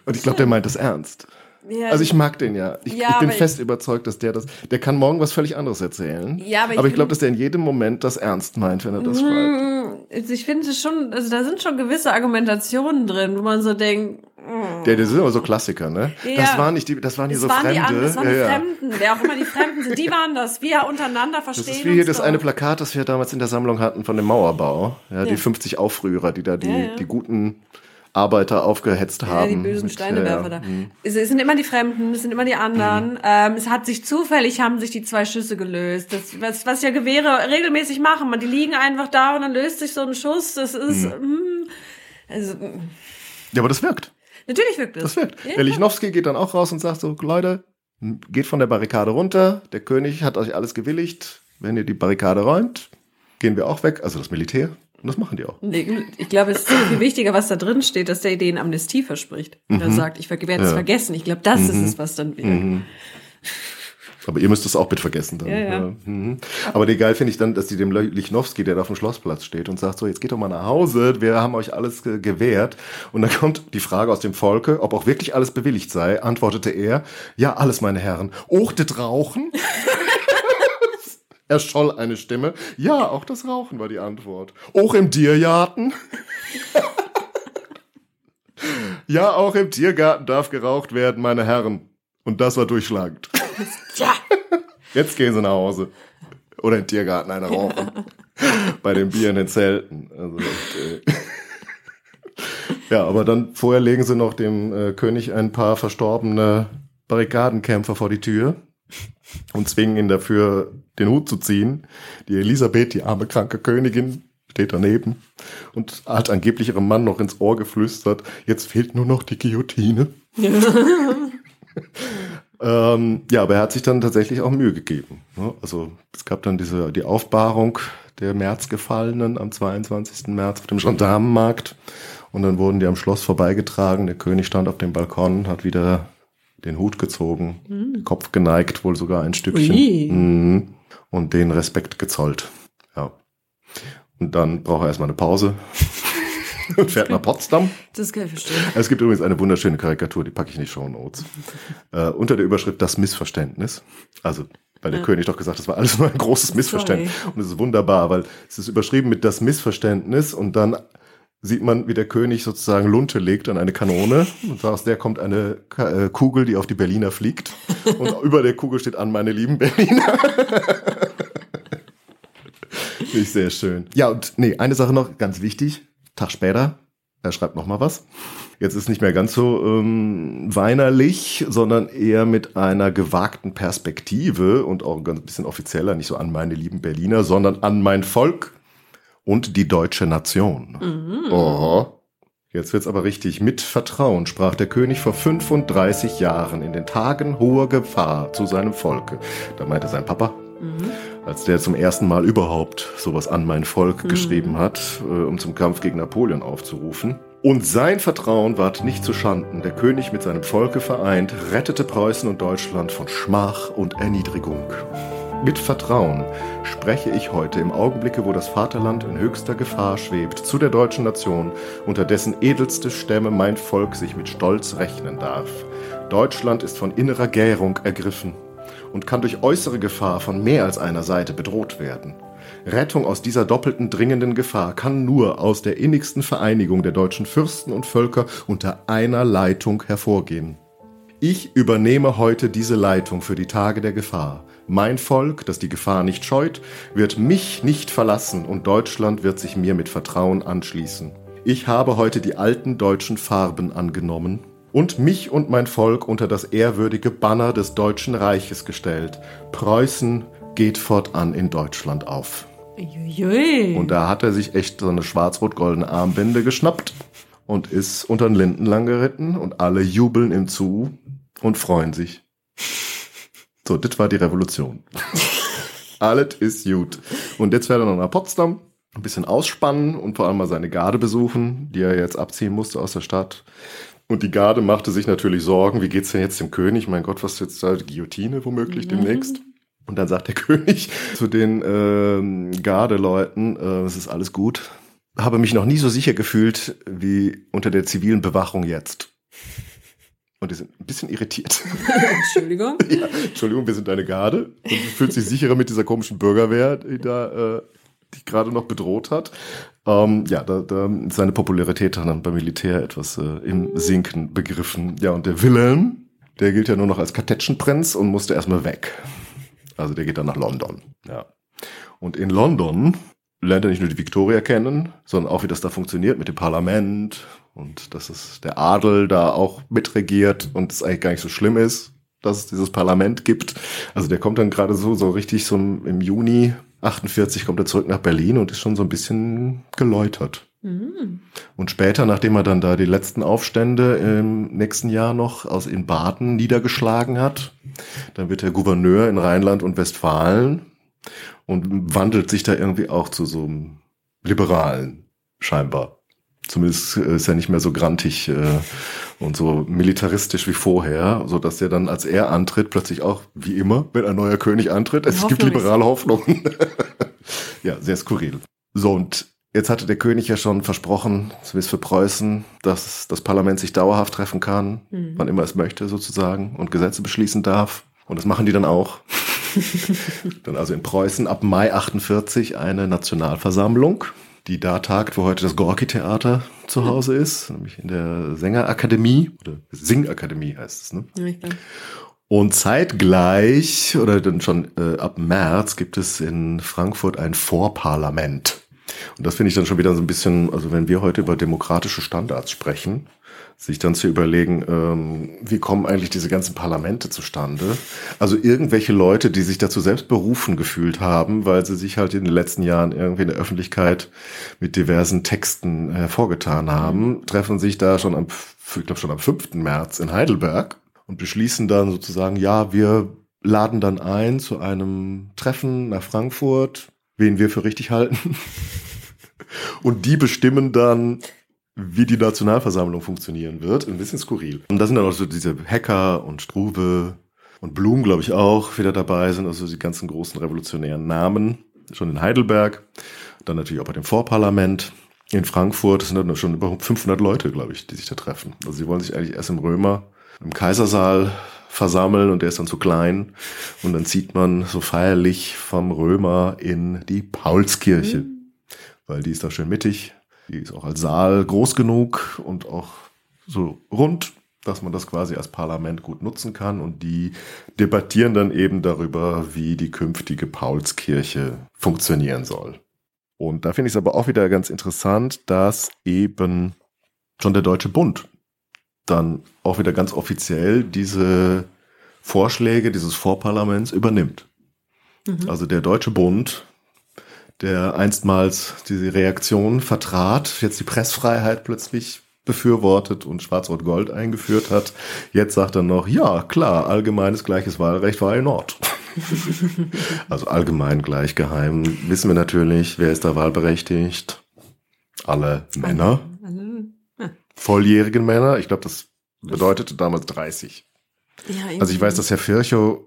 Und ich glaube, der meint das ernst. Ja, also ich mag den ja. Ich, ja, ich bin fest ich, überzeugt, dass der das. Der kann morgen was völlig anderes erzählen. Ja, aber, aber ich, ich glaube, dass der in jedem Moment das ernst meint, wenn er das schreibt. Mm, ich finde es schon, also da sind schon gewisse Argumentationen drin, wo man so denkt. Mm. Der, das sind aber so Klassiker, ne? Ja, das waren nicht die, das waren die so waren Fremde. Die, das waren die Fremden, wer auch immer die Fremden sind, die waren das. Wir untereinander verstehen. Das ist wie hier das eine Plakat, das wir damals in der Sammlung hatten von dem Mauerbau. Ja, die 50 Aufrührer, die da die, die guten Arbeiter aufgehetzt haben. Ja, die bösen Steinewerfer da. Mhm. Es sind immer die Fremden, es sind immer die anderen. Mhm. Ähm, es hat sich zufällig, haben sich die zwei Schüsse gelöst. Das, was, was ja Gewehre regelmäßig machen. Man, die liegen einfach da und dann löst sich so ein Schuss. Das ist, mhm. mh, mm, also, mm. Ja, aber das wirkt. Natürlich wirkt es. Das wirkt. Ja, der Lichnowsky geht dann auch raus und sagt so, Leute, geht von der Barrikade runter. Der König hat euch alles gewilligt. Wenn ihr die Barrikade räumt, gehen wir auch weg. Also das Militär, und das machen die auch. Ich glaube, es ist viel wichtiger, was da drin steht, dass der denen Amnestie verspricht. Und mhm. er sagt, ich werde es ja. vergessen. Ich glaube, das mhm. ist es, was dann wieder. Mhm. Aber ihr müsst es auch bitte vergessen dann. Ja, ja. Mhm. Aber geil finde ich dann, dass die dem Lichnowsky, der da auf dem Schlossplatz steht und sagt so, jetzt geht doch mal nach Hause, wir haben euch alles ge gewährt. Und dann kommt die Frage aus dem Volke, ob auch wirklich alles bewilligt sei, antwortete er, ja, alles meine Herren. Ochtet rauchen? Erscholl eine Stimme. Ja, auch das Rauchen war die Antwort. Auch im Tiergarten? (laughs) ja, auch im Tiergarten darf geraucht werden, meine Herren. Und das war durchschlagend. (laughs) Ja. Jetzt gehen sie nach Hause. Oder im Tiergarten eine rauchen. (laughs) Bei den Bier in den Zelten. Also, okay. ja, aber dann vorher legen sie noch dem äh, König ein paar verstorbene Barrikadenkämpfer vor die Tür. Und zwingen ihn dafür, den Hut zu ziehen. Die Elisabeth, die arme kranke Königin, steht daneben und hat angeblich ihrem Mann noch ins Ohr geflüstert, jetzt fehlt nur noch die Guillotine. (laughs) ähm, ja, aber er hat sich dann tatsächlich auch Mühe gegeben. Ne? Also es gab dann diese die Aufbahrung der Märzgefallenen am 22. März auf dem Gendarmenmarkt und dann wurden die am Schloss vorbeigetragen. Der König stand auf dem Balkon, hat wieder den Hut gezogen, mhm. Kopf geneigt, wohl sogar ein Stückchen. Mhm. Und den Respekt gezollt. Ja. Und dann braucht er erstmal eine Pause (laughs) und fährt nach Potsdam. Das kann ich verstehen. Es gibt übrigens eine wunderschöne Karikatur, die packe ich in die Show Notes. (laughs) Äh, unter der Überschrift Das Missverständnis. Also, weil der ja. König doch gesagt, das war alles nur ein großes Missverständnis. Sorry. Und es ist wunderbar, weil es ist überschrieben mit Das Missverständnis und dann sieht man, wie der König sozusagen Lunte legt an eine Kanone und aus der kommt eine äh, Kugel, die auf die Berliner fliegt und über der Kugel steht an meine lieben Berliner. (laughs) Nicht sehr schön. Ja, und nee, eine Sache noch, ganz wichtig. Tag später, er schreibt noch mal was. Jetzt ist nicht mehr ganz so ähm, weinerlich, sondern eher mit einer gewagten Perspektive und auch ein bisschen offizieller, nicht so an meine lieben Berliner, sondern an mein Volk und die deutsche Nation. Mhm. Oh. Jetzt wird's aber richtig. Mit Vertrauen sprach der König vor 35 Jahren in den Tagen hoher Gefahr zu seinem Volke. Da meinte sein Papa, mhm. als der zum ersten Mal überhaupt sowas an mein Volk mhm. geschrieben hat, äh, um zum Kampf gegen Napoleon aufzurufen. Und sein Vertrauen ward nicht zu Schanden. Der König mit seinem Volke vereint, rettete Preußen und Deutschland von Schmach und Erniedrigung. Mit Vertrauen spreche ich heute im Augenblicke, wo das Vaterland in höchster Gefahr schwebt, zu der deutschen Nation, unter dessen edelste Stämme mein Volk sich mit Stolz rechnen darf. Deutschland ist von innerer Gärung ergriffen und kann durch äußere Gefahr von mehr als einer Seite bedroht werden. Rettung aus dieser doppelten dringenden Gefahr kann nur aus der innigsten Vereinigung der deutschen Fürsten und Völker unter einer Leitung hervorgehen. Ich übernehme heute diese Leitung für die Tage der Gefahr. Mein Volk, das die Gefahr nicht scheut, wird mich nicht verlassen und Deutschland wird sich mir mit Vertrauen anschließen. Ich habe heute die alten deutschen Farben angenommen und mich und mein Volk unter das ehrwürdige Banner des Deutschen Reiches gestellt. Preußen geht fortan in Deutschland auf. Uiui. Und da hat er sich echt so eine schwarz-rot-goldene Armbinde geschnappt und ist unter den Linden lang geritten und alle jubeln ihm zu und freuen sich. So, das war die Revolution. (laughs) Alles ist gut. Und jetzt fährt er noch nach Potsdam, ein bisschen ausspannen und vor allem mal seine Garde besuchen, die er jetzt abziehen musste aus der Stadt. Und die Garde machte sich natürlich Sorgen, wie geht's denn jetzt dem König? Mein Gott, was ist jetzt da? Die Guillotine womöglich mhm. demnächst? Und dann sagt der (laughs) König zu den ähm, Gardeleuten, äh, es ist alles gut. Habe mich noch nie so sicher gefühlt wie unter der zivilen Bewachung jetzt. Und die sind ein bisschen irritiert. (laughs) (laughs) Entschuldigung. ja, Entschuldigung, wir sind eine Garde. Und du fühlst dich sicherer mit dieser komischen Bürgerwehr, die da äh, dich gerade noch bedroht hat. Ähm, ja, da, da seine Popularität dann beim Militär etwas äh, im Sinken begriffen. Ja, und der Wilhelm, der gilt ja nur noch als Kartätschenprinz und musste erstmal weg. Also der geht dann nach London. Ja. Und in London lernt er nicht nur die Victoria kennen, sondern auch, wie das da funktioniert mit dem Parlament und dass es der Adel da auch mitregiert und es eigentlich gar nicht so schlimm ist, dass es dieses Parlament gibt. Also der kommt dann gerade so, so richtig so im Juni 48 kommt er zurück nach Berlin und ist schon so ein bisschen geläutert. Mhm. Und später, nachdem er dann da die letzten Aufstände im nächsten Jahr noch aus in Baden niedergeschlagen hat, dann wird er Gouverneur in Rheinland und Westfalen und wandelt sich da irgendwie auch zu so einem Liberalen, scheinbar. Zumindest äh, ist er nicht mehr so grantig äh, und so militaristisch wie vorher, so dass er dann, als er antritt, plötzlich auch, wie immer, wenn ein neuer König antritt, es gibt liberale Hoffnung. (laughs) ja, sehr skurril. So, und jetzt hatte der König ja schon versprochen, zumindest für Preußen, dass das Parlament sich dauerhaft treffen kann, mhm. wann immer es möchte sozusagen, und Gesetze beschließen darf. Und das machen die dann auch. (laughs) dann also in Preußen ab Mai 48 eine Nationalversammlung, die da tagt, wo heute das Gorki-Theater zu Hause ist, nämlich in der Sängerakademie oder Singakademie heißt es. Ne? Ja, und zeitgleich oder dann schon äh, ab März gibt es in Frankfurt ein Vorparlament. Und das finde ich dann schon wieder so ein bisschen, also wenn wir heute über demokratische Standards sprechen, sich dann zu überlegen, ähm, wie kommen eigentlich diese ganzen Parlamente zustande? Also irgendwelche Leute, die sich dazu selbst berufen gefühlt haben, weil sie sich halt in den letzten Jahren irgendwie in der Öffentlichkeit mit diversen Texten hervorgetan haben, mhm. treffen sich da schon am, ich glaube schon am 5. März in Heidelberg und beschließen dann sozusagen, ja, wir laden dann ein zu einem Treffen nach Frankfurt, wen wir für richtig halten. Und die bestimmen dann, wie die Nationalversammlung funktionieren wird. Ein bisschen skurril. Und da sind dann auch so diese Hacker und Struve und Blum, glaube ich, auch wieder dabei sind. Also die ganzen großen revolutionären Namen. Schon in Heidelberg. Dann natürlich auch bei dem Vorparlament. In Frankfurt sind dann schon über 500 Leute, glaube ich, die sich da treffen. Also sie wollen sich eigentlich erst im Römer, im Kaisersaal versammeln und der ist dann zu klein. Und dann zieht man so feierlich vom Römer in die Paulskirche, mhm. weil die ist da schön mittig. Die ist auch als Saal groß genug und auch so rund, dass man das quasi als Parlament gut nutzen kann. Und die debattieren dann eben darüber, wie die künftige Paulskirche funktionieren soll. Und da finde ich es aber auch wieder ganz interessant, dass eben schon der Deutsche Bund dann auch wieder ganz offiziell diese Vorschläge dieses Vorparlaments übernimmt. Mhm. Also der Deutsche Bund, der einstmals diese Reaktion vertrat, jetzt die Pressfreiheit plötzlich befürwortet und Schwarz-Rot-Gold eingeführt hat. Jetzt sagt er noch, ja, klar, allgemeines gleiches Wahlrecht war in Ordnung. (laughs) also allgemein gleich geheim. Wissen wir natürlich, wer ist da wahlberechtigt? Alle Männer. Volljährigen Männer. Ich glaube, das bedeutete damals 30. Ja, also ich weiß, dass Herr Virchow,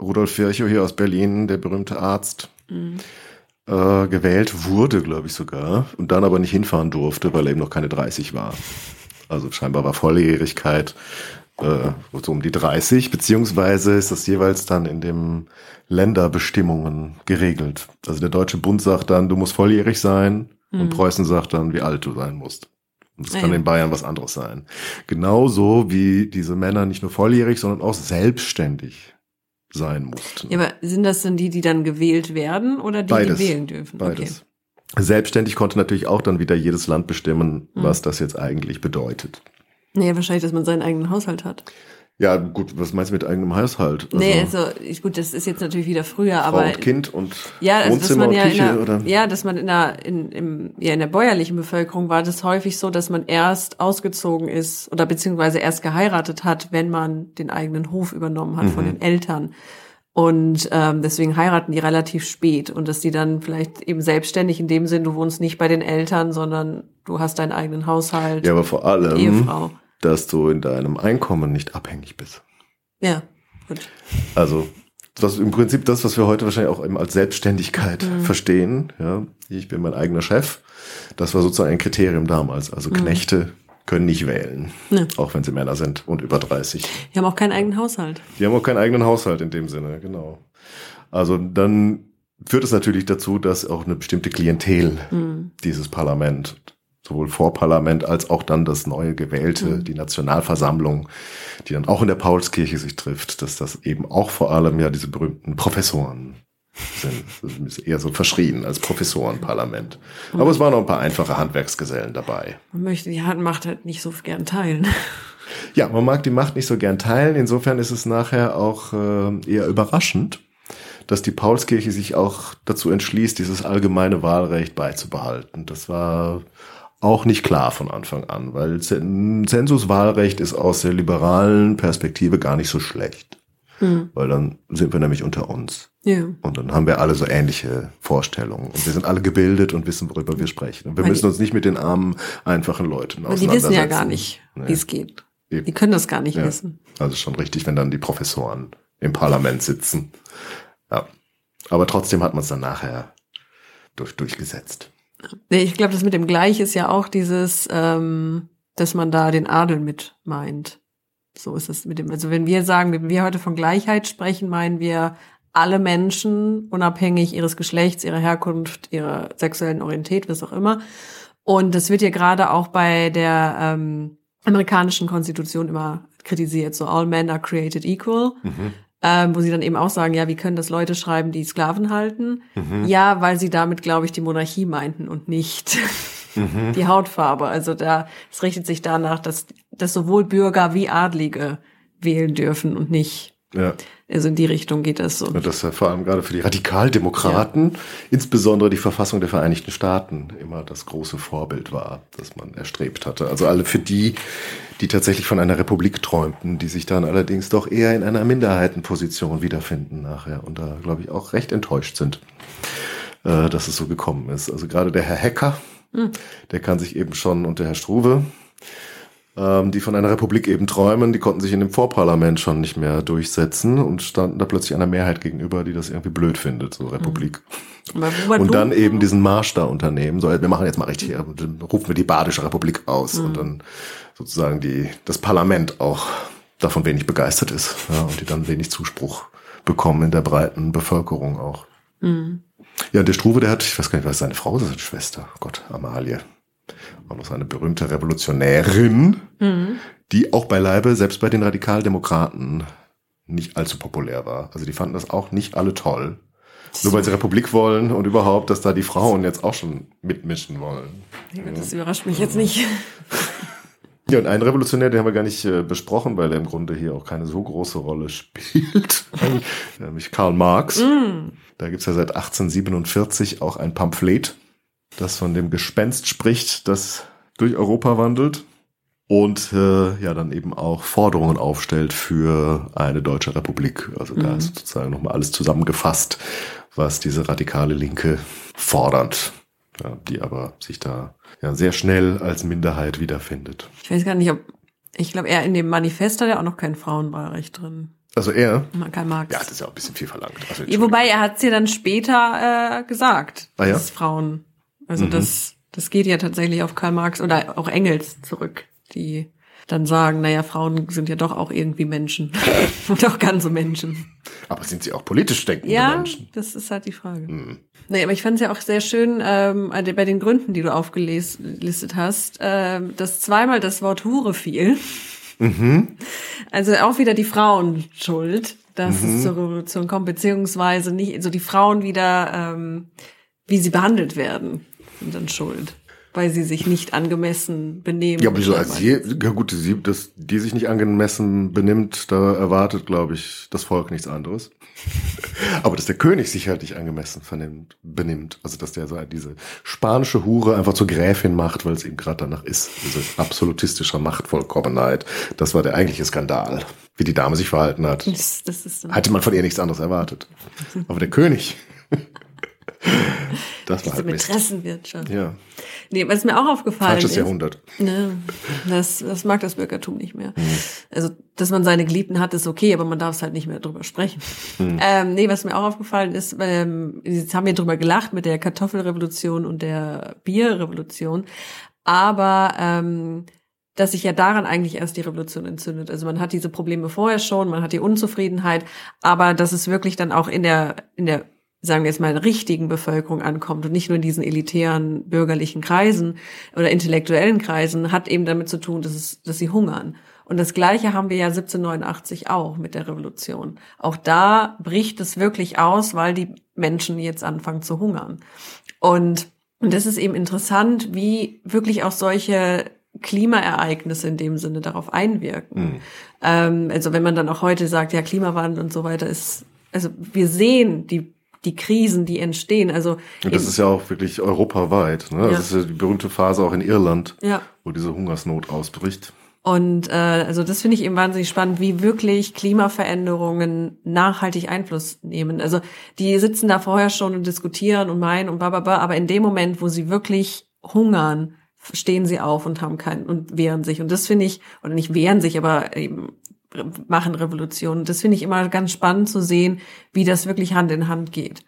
Rudolf Virchow hier aus Berlin, der berühmte Arzt, mhm äh, gewählt wurde, glaube ich sogar, und dann aber nicht hinfahren durfte, weil er eben noch keine 30 war. Also scheinbar war Volljährigkeit äh, so um die 30, beziehungsweise ist das jeweils dann in den Länderbestimmungen geregelt. Also der Deutsche Bund sagt dann, du musst volljährig sein mhm. und Preußen sagt dann, wie alt du sein musst. Und das kann ja. in Bayern was anderes sein. Genauso wie diese Männer nicht nur volljährig, sondern auch selbstständig sein mussten. Ja, aber sind das denn die, die dann gewählt werden oder die, Beides. die wählen dürfen? Beides. Okay. Selbstständig konnte natürlich auch dann wieder jedes Land bestimmen, hm. was das jetzt eigentlich bedeutet. Nee, wahrscheinlich, dass man seinen eigenen Haushalt hat. Ja, gut, was meinst du mit eigenem Haushalt? Also, nee, also gut, das ist jetzt natürlich wieder früher, Frau aber und Kind und ja, also, Wohnzimmer dass man ja Küche, in der, oder? ja, dass man in der in, im, ja, in der bäuerlichen Bevölkerung war das häufig so, dass man erst ausgezogen ist oder beziehungsweise erst geheiratet hat, wenn man den eigenen Hof übernommen hat mhm. von den Eltern. Und ähm, deswegen heiraten die relativ spät und dass die dann vielleicht eben selbstständig in dem Sinn, du wohnst nicht bei den Eltern, sondern du hast deinen eigenen Haushalt. Ja, aber vor allem, Ehefrau. Dass du in deinem Einkommen nicht abhängig bist. Ja, gut. Also was im Prinzip das, was wir heute wahrscheinlich auch eben als Selbstständigkeit mhm. verstehen. Ja, ich bin mein eigener Chef. Das war sozusagen ein Kriterium damals. Also mhm. Knechte können nicht wählen, ne. auch wenn sie Männer sind und über 30. Die haben auch keinen eigenen Haushalt. Die haben auch keinen eigenen Haushalt in dem Sinne, genau. Also dann führt es natürlich dazu, dass auch eine bestimmte Klientel mhm. dieses Parlament, sowohl Vorparlament als auch dann das neue gewählte, mhm. die Nationalversammlung, die dann auch in der Paulskirche sich trifft, dass das eben auch vor allem ja diese berühmten Professoren sind. ist eher so verschrien als Professorenparlament. Aber es waren noch ein paar einfache Handwerksgesellen dabei. Man möchte die Macht halt nicht so gern teilen. Ja, man mag die Macht nicht so gern teilen. Insofern ist es nachher auch äh, eher überraschend, dass die Paulskirche sich auch dazu entschließt, dieses allgemeine Wahlrecht beizubehalten. Das war auch nicht klar von Anfang an, weil Zensuswahlrecht ist aus der liberalen Perspektive gar nicht so schlecht. Mhm. Weil dann sind wir nämlich unter uns. Ja. Und dann haben wir alle so ähnliche Vorstellungen. Und wir sind alle gebildet und wissen, worüber wir sprechen. Und wir müssen uns nicht mit den armen, einfachen Leuten auseinandersetzen. Die wissen ja gar nicht, nee. wie es geht. Die können das gar nicht ja. wissen. Also schon richtig, wenn dann die Professoren im Parlament sitzen. Ja. Aber trotzdem hat man es dann nachher durch, durchgesetzt. Ich glaube, das mit dem Gleich ist ja auch dieses, ähm, dass man da den Adel mit meint. So ist es mit dem. Also wenn wir sagen, wenn wir heute von Gleichheit sprechen, meinen wir alle Menschen, unabhängig ihres Geschlechts, ihrer Herkunft, ihrer sexuellen Orientät, was auch immer. Und das wird ja gerade auch bei der ähm, amerikanischen Konstitution immer kritisiert. So all men are created equal. Mhm. Ähm, wo sie dann eben auch sagen, ja, wie können das Leute schreiben, die Sklaven halten? Mhm. Ja, weil sie damit, glaube ich, die Monarchie meinten und nicht (laughs) mhm. die Hautfarbe. Also da, es richtet sich danach, dass, dass sowohl Bürger wie Adlige wählen dürfen und nicht. Ja. Also in die Richtung geht das so. Und das ja vor allem gerade für die Radikaldemokraten, ja. insbesondere die Verfassung der Vereinigten Staaten, immer das große Vorbild war, das man erstrebt hatte. Also alle für die, die tatsächlich von einer Republik träumten, die sich dann allerdings doch eher in einer Minderheitenposition wiederfinden nachher und da, glaube ich, auch recht enttäuscht sind, äh, dass es so gekommen ist. Also gerade der Herr Hecker, hm. der kann sich eben schon und der Herr Struve, ähm, die von einer Republik eben träumen, die konnten sich in dem Vorparlament schon nicht mehr durchsetzen und standen da plötzlich einer Mehrheit gegenüber, die das irgendwie blöd findet, so Republik. Mhm. Und dann eben diesen Marsch da unternehmen, so, wir machen jetzt mal richtig, dann rufen wir die Badische Republik aus mhm. und dann sozusagen die, das Parlament auch davon wenig begeistert ist ja, und die dann wenig Zuspruch bekommen in der breiten Bevölkerung auch. Mhm. Ja, der Struve, der hat, ich weiß gar nicht, was seine Frau ist, seine Schwester, Gott, Amalie auch noch eine berühmte Revolutionärin, mhm. die auch beileibe, selbst bei den Radikaldemokraten, nicht allzu populär war. Also die fanden das auch nicht alle toll. Nur weil sie Republik wollen und überhaupt, dass da die Frauen jetzt auch schon mitmischen wollen. Ja, das überrascht mich jetzt nicht. (laughs) Ja, und einen Revolutionär, den haben wir gar nicht äh, besprochen, weil er im Grunde hier auch keine so große Rolle (laughs) spielt, (laughs) nämlich Karl Marx. Mm. Da gibt's ja seit 1847 auch ein Pamphlet, das von dem Gespenst spricht, das durch Europa wandelt und äh, ja dann eben auch Forderungen aufstellt für eine deutsche Republik. Also mhm. da ist sozusagen nochmal alles zusammengefasst, was diese radikale Linke fordert, ja, die aber sich da ja sehr schnell als Minderheit wiederfindet. Ich weiß gar nicht, ob ich glaube, er in dem Manifest hat er auch noch kein Frauenwahlrecht drin. Also er? Karl Marx. Ja, das ist ja auch ein bisschen viel verlangt. Also, ja, wobei er hat es ja dann später äh, gesagt, ah, ja? dass Frauen also mhm. das, das geht ja tatsächlich auf Karl Marx oder auch Engels zurück, die dann sagen, naja, Frauen sind ja doch auch irgendwie Menschen. (laughs) und auch ganze Menschen. Aber sind sie auch politisch denkende ja, Menschen? Ja, das ist halt die Frage. Mhm. Nee, aber ich fand es ja auch sehr schön, ähm, bei den Gründen, die du aufgelistet hast, ähm, dass zweimal das Wort Hure fiel. Mhm. Also auch wieder die Frauen schuld, dass mhm. es zur Revolution kommt, beziehungsweise nicht, also die Frauen wieder, ähm, wie sie behandelt werden dann schuld, weil sie sich nicht angemessen benehmen. Ja, aber so als sie, ja gut, sie, dass die sich nicht angemessen benimmt, da erwartet, glaube ich, das Volk nichts anderes. (laughs) aber dass der König sich halt nicht angemessen vernimmt, benimmt, also dass der so diese spanische Hure einfach zur Gräfin macht, weil es ihm gerade danach ist, diese absolutistische Machtvollkommenheit, das war der eigentliche Skandal, wie die Dame sich verhalten hat. Das, das. Hatte man von ihr nichts anderes erwartet. aber der König (laughs) das war halt Mätressenwirtschaft. Ja. Nee, was mir auch aufgefallen Falsches ist. Jahrhundert. Ne, das, das mag das Bürgertum nicht mehr. Mhm. Also, dass man seine Geliebten hat, ist okay, aber man darf es halt nicht mehr drüber sprechen. Mhm. Ähm, nee, was mir auch aufgefallen ist, ähm, jetzt haben wir drüber gelacht mit der Kartoffelrevolution und der Bierrevolution, aber ähm, dass sich ja daran eigentlich erst die Revolution entzündet. Also man hat diese Probleme vorher schon, man hat die Unzufriedenheit, aber dass es wirklich dann auch in der in der sagen wir jetzt mal, richtigen Bevölkerung ankommt und nicht nur in diesen elitären bürgerlichen Kreisen oder intellektuellen Kreisen, hat eben damit zu tun, dass, es, dass sie hungern. Und das Gleiche haben wir ja 1789 auch mit der Revolution. Auch da bricht es wirklich aus, weil die Menschen jetzt anfangen zu hungern. Und, und das ist eben interessant, wie wirklich auch solche Klimaereignisse in dem Sinne darauf einwirken. Mhm. Ähm, also wenn man dann auch heute sagt, ja, Klimawandel und so weiter ist, also wir sehen die die Krisen, die entstehen. Also das ist ja auch wirklich europaweit. Ne? Ja. Das ist ja die berühmte Phase auch in Irland, ja. wo diese Hungersnot ausbricht. Und äh, also das finde ich eben wahnsinnig spannend, wie wirklich Klimaveränderungen nachhaltig Einfluss nehmen. Also die sitzen da vorher schon und diskutieren und meinen und bababa, aber in dem Moment, wo sie wirklich hungern, stehen sie auf und haben keinen und wehren sich. Und das finde ich, oder nicht wehren sich, aber eben machen Revolutionen. Das finde ich immer ganz spannend zu sehen, wie das wirklich Hand in Hand geht.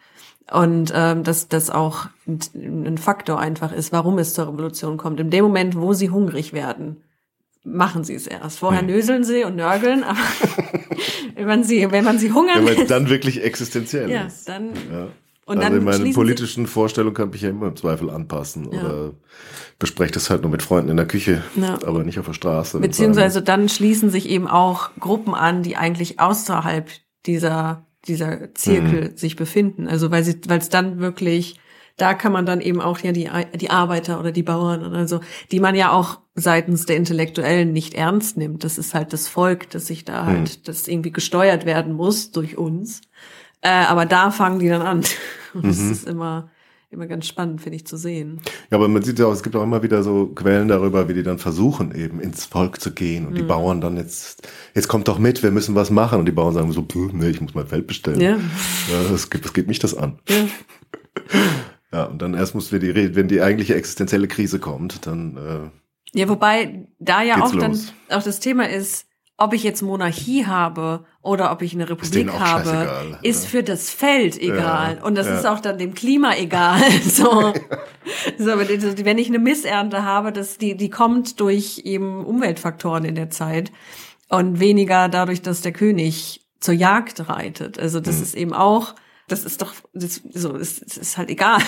Und ähm, dass das auch ein, Faktor einfach ist, warum es zur Revolution kommt. In dem Moment, wo sie hungrig werden, machen sie es erst. Vorher hm. nöseln sie und nörgeln, aber (laughs) wenn man sie, wenn man sie hungern Wenn man dann wirklich existenziell ja, ist. Dann ja. Und also dann in meinen politischen Vorstellungen kann ich ja immer im Zweifel anpassen ja. oder bespreche das halt nur mit Freunden in der Küche, ja. aber nicht auf der Straße. Beziehungsweise dann schließen sich eben auch Gruppen an, die eigentlich außerhalb dieser, dieser Zirkel Mhm. sich befinden. Also weil sie, weil es dann wirklich, da kann man dann eben auch ja die, die Arbeiter oder die Bauern und also, die man ja auch seitens der Intellektuellen nicht ernst nimmt. Das ist halt das Volk, das sich da halt, das irgendwie gesteuert werden muss durch uns. Äh, aber da fangen die dann an. Und (laughs) das Mhm. ist immer, immer ganz spannend, finde ich, zu sehen. Ja, aber man sieht ja auch, es gibt auch immer wieder so Quellen darüber, wie die dann versuchen, eben ins Volk zu gehen und die Bauern dann jetzt, jetzt kommt doch mit, wir müssen was machen und die Bauern sagen so, "Puh, nee, ich muss mein Feld bestellen. Ja. Ja, das, geht, das geht mich das an. Ja. (laughs) Ja, und dann erst muss wir die, wenn die eigentliche existenzielle Krise kommt, dann, äh, Ja, wobei da ja auch dann los. auch das Thema ist, ob ich jetzt Monarchie habe oder ob ich eine Republik auch habe, scheißegal, ist ja. für das Feld egal. Ja, Und das ja. ist auch dann dem Klima egal. (laughs) So, so wenn ich eine Missernte habe, das, die, die kommt durch eben Umweltfaktoren in der Zeit und weniger dadurch, dass der König zur Jagd reitet. Also das ist eben auch, das ist doch, das, so, es, es ist halt egal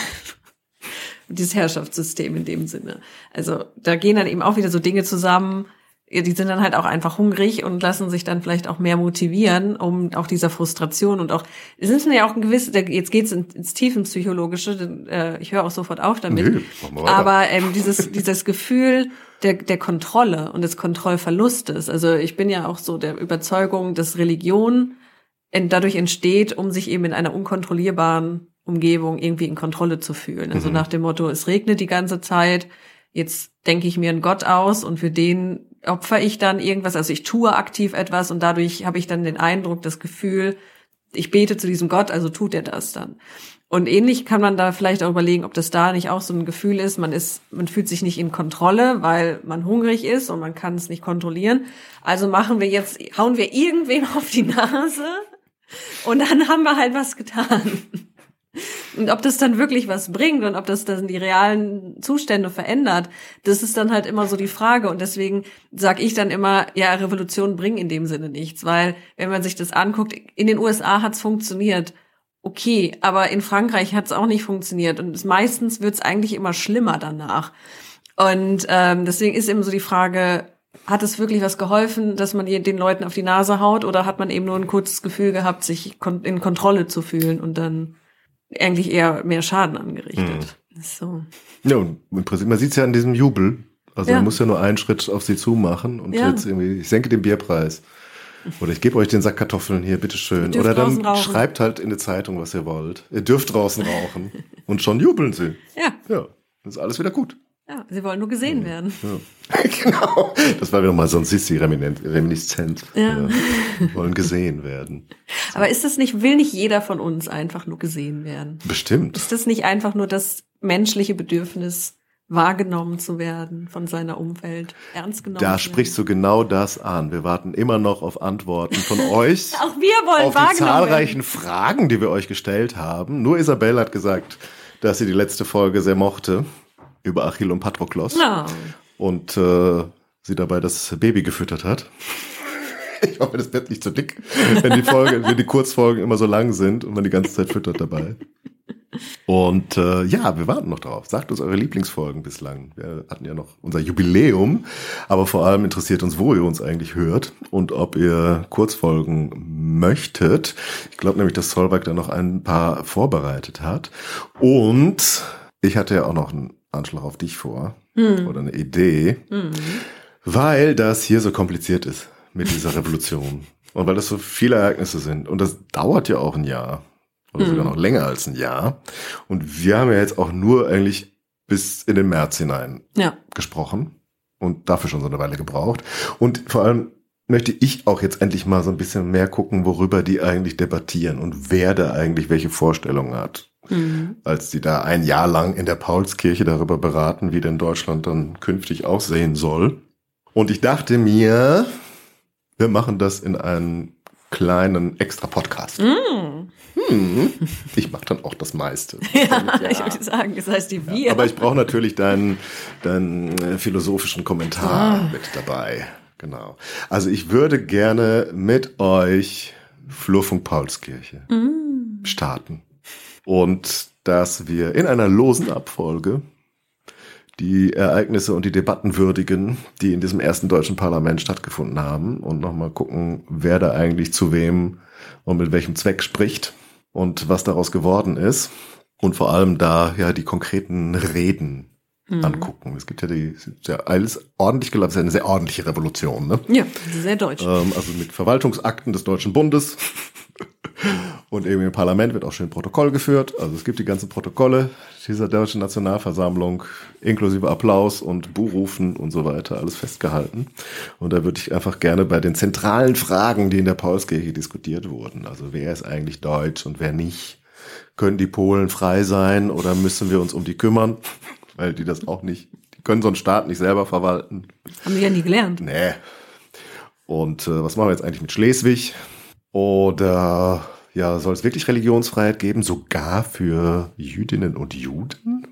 (laughs) dieses Herrschaftssystem in dem Sinne. Also da gehen dann eben auch wieder so Dinge zusammen, ja, die sind dann halt auch einfach hungrig und lassen sich dann vielleicht auch mehr motivieren, um auch dieser Frustration und auch, es ist ja auch ein gewisses, jetzt geht's in- ins Tiefenpsychologische, denn, äh, ich höre auch sofort auf damit, weiter. aber ähm, dieses, dieses Gefühl der, der Kontrolle und des Kontrollverlustes, also ich bin ja auch so der Überzeugung, dass Religion dadurch entsteht, um sich eben in einer unkontrollierbaren Umgebung irgendwie in Kontrolle zu fühlen. Also nach dem Motto, es regnet die ganze Zeit, jetzt denke ich mir einen Gott aus und für den opfer ich dann irgendwas, also ich tue aktiv etwas und dadurch habe ich dann den Eindruck, das Gefühl, ich bete zu diesem Gott, also tut er das dann. Und ähnlich kann man da vielleicht auch überlegen, ob das da nicht auch so ein Gefühl ist, man ist, man fühlt sich nicht in Kontrolle, weil man hungrig ist und man kann es nicht kontrollieren. Also machen wir jetzt, hauen wir irgendwem (laughs) auf die Nase und dann haben wir halt was getan. Und ob das dann wirklich was bringt und ob das dann die realen Zustände verändert, das ist dann halt immer so die Frage. Und deswegen sage ich dann immer, ja, Revolutionen bringen in dem Sinne nichts, weil wenn man sich das anguckt, in den USA hat's funktioniert. Okay, aber in Frankreich hat's auch nicht funktioniert und meistens wird's eigentlich immer schlimmer danach. Und ähm, deswegen ist eben so die Frage, hat es wirklich was geholfen, dass man den Leuten auf die Nase haut oder hat man eben nur ein kurzes Gefühl gehabt, sich in Kontrolle zu fühlen und dann eigentlich eher mehr Schaden angerichtet. So. ja, und im Prinzip, man sieht's ja an diesem Jubel. Also Ja. man muss ja nur einen Schritt auf sie zumachen und Ja. jetzt irgendwie, ich senke den Bierpreis. Oder ich gebe euch den Sack Kartoffeln hier, bitteschön. Oder dann schreibt halt in die Zeitung, was ihr wollt. Ihr dürft draußen rauchen. (laughs) Und schon jubeln sie. Ja, Ja, dann ist alles wieder gut. Ja, sie wollen nur gesehen werden. Ja. (laughs) genau. Das war wieder mal so ein Sissi-Reminiszenz. Ja. Wollen gesehen werden. (laughs) Aber ist das nicht, will nicht jeder von uns einfach nur gesehen werden? Bestimmt. Ist das nicht einfach nur das menschliche Bedürfnis, wahrgenommen zu werden von seiner Umwelt, ernst genommen Da sprichst du genau das an. Wir warten immer noch auf Antworten von (laughs) euch. Auch wir wollen auf die wahrgenommen zahlreichen Fragen, die wir euch gestellt haben. Nur Isabel hat gesagt, dass sie die letzte Folge sehr mochte über Achill und Patroklos. Ja. und äh, sie dabei das Baby gefüttert hat. (laughs) Ich hoffe, das wird nicht zu dick, wenn die Folge, wenn die Kurzfolgen immer so lang sind und man die ganze Zeit füttert dabei. Und äh, ja, wir warten noch drauf. Sagt uns eure Lieblingsfolgen bislang. Wir hatten ja noch unser Jubiläum, aber vor allem interessiert uns, wo ihr uns eigentlich hört und ob ihr Kurzfolgen möchtet. Ich glaube nämlich, dass Solberg da noch ein paar vorbereitet hat. Und ich hatte ja auch noch einen Anschlag auf dich vor oder eine Idee, weil das hier so kompliziert ist mit dieser Revolution (laughs) und weil das so viele Ereignisse sind und das dauert ja auch ein Jahr oder sogar noch länger als ein Jahr. Und wir haben ja jetzt auch nur eigentlich bis in den März hinein Ja. gesprochen und dafür schon so eine Weile gebraucht. Und vor allem möchte ich auch jetzt endlich mal so ein bisschen mehr gucken, worüber die eigentlich debattieren und wer da eigentlich welche Vorstellungen hat. Mhm. Als die da ein Jahr lang in der Paulskirche darüber beraten, wie denn Deutschland dann künftig aussehen soll. Und ich dachte mir, wir machen das in einem kleinen Extra-Podcast. Mhm. Hm, ich mache dann auch das meiste. (laughs) Ja, ich würde sagen, das heißt die wir. Aber ich brauche natürlich deinen, deinen äh, philosophischen Kommentar mit dabei. Genau. Also ich würde gerne mit euch Flurfunk Paulskirche Mhm. starten. Und dass wir in einer losen Abfolge die Ereignisse und die Debatten würdigen, die in diesem ersten deutschen Parlament stattgefunden haben und nochmal gucken, wer da eigentlich zu wem und mit welchem Zweck spricht und was daraus geworden ist. Und vor allem da ja die konkreten Reden mhm. angucken. Es gibt ja die, ja alles ordentlich gelaufen, es ist eine sehr ordentliche Revolution, ne? Ja, sehr deutsch. Ähm, also mit Verwaltungsakten des Deutschen Bundes. Und eben im Parlament wird auch schön Protokoll geführt. Also es gibt die ganzen Protokolle dieser deutschen Nationalversammlung, inklusive Applaus und Buhrufen und so weiter, alles festgehalten. Und da würde ich einfach gerne bei den zentralen Fragen, die in der Paulskirche diskutiert wurden, also wer ist eigentlich deutsch und wer nicht, können die Polen frei sein oder müssen wir uns um die kümmern? (laughs) Weil die das auch nicht, die können so einen Staat nicht selber verwalten. Haben die ja nie gelernt. Nee. Und äh, was machen wir jetzt eigentlich mit Schleswig? Oder ja, soll es wirklich Religionsfreiheit geben, sogar für Jüdinnen und Juden?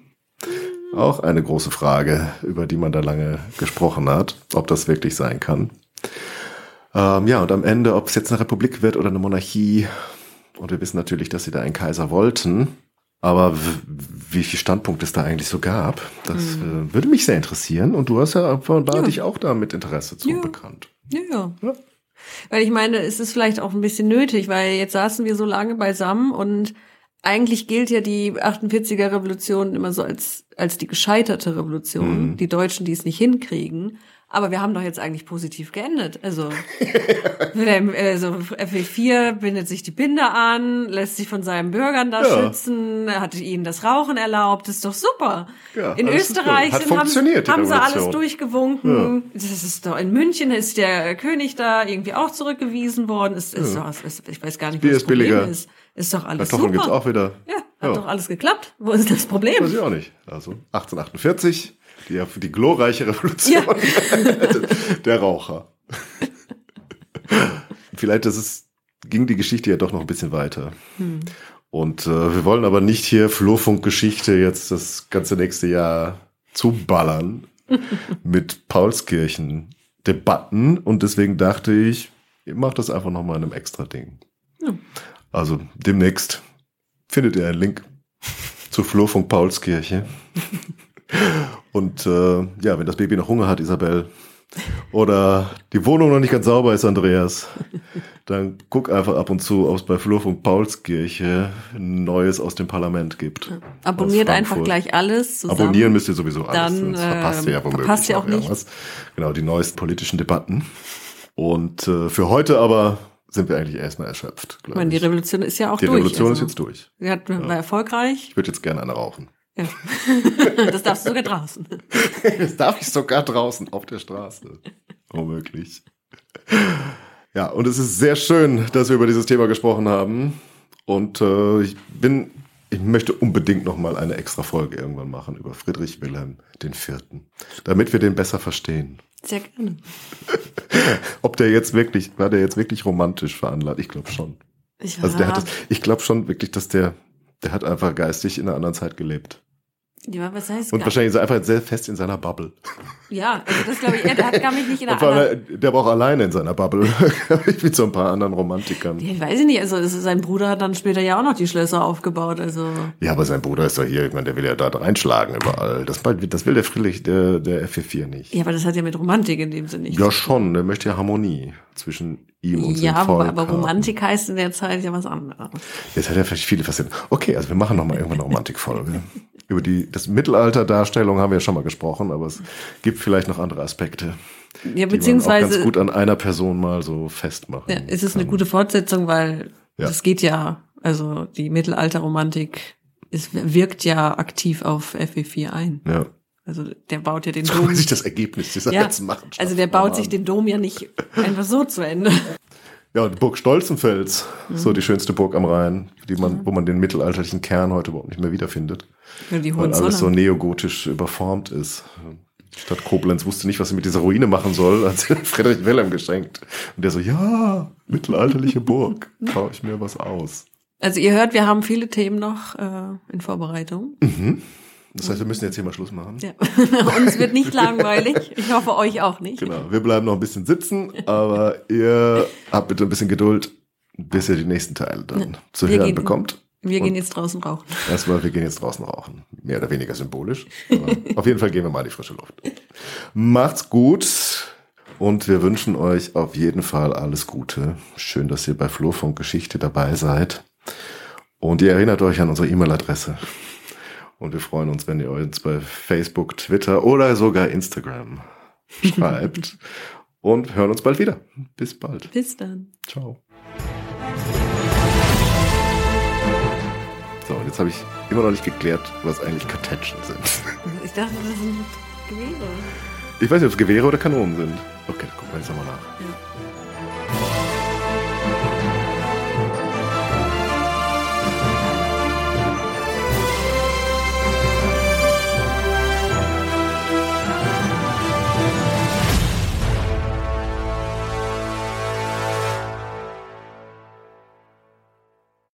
Auch eine große Frage, über die man da lange gesprochen hat, ob das wirklich sein kann. Ähm, ja, und am Ende, ob es jetzt eine Republik wird oder eine Monarchie. Und wir wissen natürlich, dass sie da einen Kaiser wollten. Aber wie viel Standpunkt es da eigentlich so gab, das mhm. äh, würde mich sehr interessieren. Und du hast ja offenbar ja. dich auch da mit Interesse zu ja. bekannt. Ja, ja. Weil ich meine, es ist vielleicht auch ein bisschen nötig, weil jetzt saßen wir so lange beisammen und eigentlich gilt ja die 48er Revolution immer so als, als die gescheiterte Revolution. Mhm. Die Deutschen, die es nicht hinkriegen. Aber wir haben doch jetzt eigentlich positiv geendet. Also, also FW4 bindet sich die Binde an, lässt sich von seinen Bürgern da ja. schützen, hat ihnen das Rauchen erlaubt, ist doch super. Ja, in Österreich sind, haben, haben sie alles durchgewunken. Ja. Das ist doch in München ist der König da irgendwie auch zurückgewiesen worden. Ist, ist, ja. ist ich weiß gar nicht, was das Problem billiger. ist. Ist doch alles Kartoffeln super. gibt's auch wieder. Ja, hat doch alles geklappt. Wo ist das Problem? Weiß ich auch nicht. Also 1848 die, die glorreiche Revolution ja. (laughs) der Raucher. Vielleicht das ist, ging die Geschichte ja doch noch ein bisschen weiter. Hm. Und äh, wir wollen aber nicht hier Flurfunkgeschichte jetzt das ganze nächste Jahr zuballern (laughs) mit Paulskirchen Debatten und deswegen dachte ich, ich mache das einfach nochmal in einem extra Ding. Ja. Also demnächst findet ihr einen Link zur Flurfunk Paulskirche. (laughs) Und äh, ja, wenn das Baby noch Hunger hat, Isabel, oder die Wohnung noch nicht ganz sauber ist, Andreas, dann guck einfach ab und zu, ob es bei Flurfunk Paulskirche Neues aus dem Parlament gibt. Abonniert einfach gleich alles zusammen. Abonnieren müsst ihr sowieso alles, dann, sonst verpasst ihr ja womöglich verpasst ihr auch nicht. Irgendwas. Genau, die neuesten politischen Debatten. Und äh, für heute aber sind wir eigentlich erstmal erschöpft. Ich meine, die Revolution ist ja auch die durch. Die Revolution also. ist jetzt durch. Sie hat, war ja. erfolgreich. Ich würde jetzt gerne eine rauchen. Ja. (laughs) das darfst du sogar draußen. das darf ich sogar draußen auf der Straße. Womöglich. Ja, und es ist sehr schön, dass wir über dieses Thema gesprochen haben. Und äh, ich bin, ich möchte unbedingt noch mal eine extra Folge irgendwann machen über Friedrich Wilhelm den Vierten, damit wir den besser verstehen. Sehr gerne. (laughs) Ob der jetzt wirklich, war der jetzt wirklich romantisch veranlagt? Ich glaube schon. Ich, also der hat das, ich glaube schon wirklich, dass der, der hat einfach geistig in einer anderen Zeit gelebt. Ja, was heißt Und wahrscheinlich ist er einfach sehr fest in seiner Bubble. Ja, also das glaube ich, er, der hat gar nicht in einer anderen... Der war auch alleine in seiner Bubble, (laughs) wie so ein paar anderen Romantikern. Ja, ich weiß nicht, also sein Bruder hat dann später ja auch noch die Schlösser aufgebaut, also... Ja, aber sein Bruder ist doch hier, ich meine, der will ja da reinschlagen überall. Das, das will der Friedrich, der, der F4 nicht. Ja, aber das hat ja mit Romantik in dem Sinne nicht. Ja, schon, der möchte ja Harmonie zwischen ihm und ja, seinem Volk Ja, aber Romantik heißt in der Zeit ja was anderes. Jetzt hat er vielleicht viele Facetten. Okay, also wir machen noch mal irgendwann eine Romantikfolge. (laughs) Über die das Mittelalter-Darstellung haben wir ja schon mal gesprochen, aber es gibt vielleicht noch andere Aspekte. Ja, beziehungsweise. Die man auch ganz gut an einer Person mal so festmachen. Ja, es ist kann. eine gute Fortsetzung, weil ja. das geht ja, also die Mittelalter-Romantik es wirkt ja aktiv auf FE4 ein. Ja. Also der baut ja den so Dom. sich das Ergebnis dieser ja, ganzen Machenschaften. Also der baut sich den Dom ja nicht einfach so zu Ende. Ja, die Burg Stolzenfels, mhm. so die schönste Burg am Rhein, die man, mhm. wo man den mittelalterlichen Kern heute überhaupt nicht mehr wiederfindet. Ja, die weil alles so neogotisch überformt ist. Die Stadt Koblenz wusste nicht, was sie mit dieser Ruine machen soll, hat sie (laughs) Friedrich Wilhelm geschenkt. Und der so, ja, mittelalterliche Burg, schaue ich mir was aus. Also ihr hört, wir haben viele Themen noch äh, in Vorbereitung. Mhm. Das heißt, wir müssen jetzt hier mal Schluss machen. Ja. (laughs) Uns wird nicht langweilig. Ich hoffe, euch auch nicht. Genau. Wir bleiben noch ein bisschen sitzen, aber ihr habt bitte ein bisschen Geduld, bis ihr die nächsten Teile dann zu wir hören gehen, bekommt. Wir gehen jetzt draußen rauchen. Erstmal, wir gehen jetzt draußen rauchen. mehr oder weniger symbolisch. Aber auf jeden Fall gehen wir mal in die frische Luft. Macht's gut und wir wünschen euch auf jeden Fall alles Gute. Schön, dass ihr bei Flurfunk Geschichte dabei seid. Und ihr erinnert euch an unsere E-Mail-Adresse. Und wir freuen uns, wenn ihr uns bei Facebook, Twitter oder sogar Instagram (laughs) schreibt. und hören uns bald wieder. Bis bald. Bis dann. Ciao. So, jetzt habe ich immer noch nicht geklärt, was eigentlich Kartätschen sind. Ich dachte, das sind Gewehre. Ich weiß nicht, ob es Gewehre oder Kanonen sind. Okay, gucken wir jetzt nochmal nach. Ja.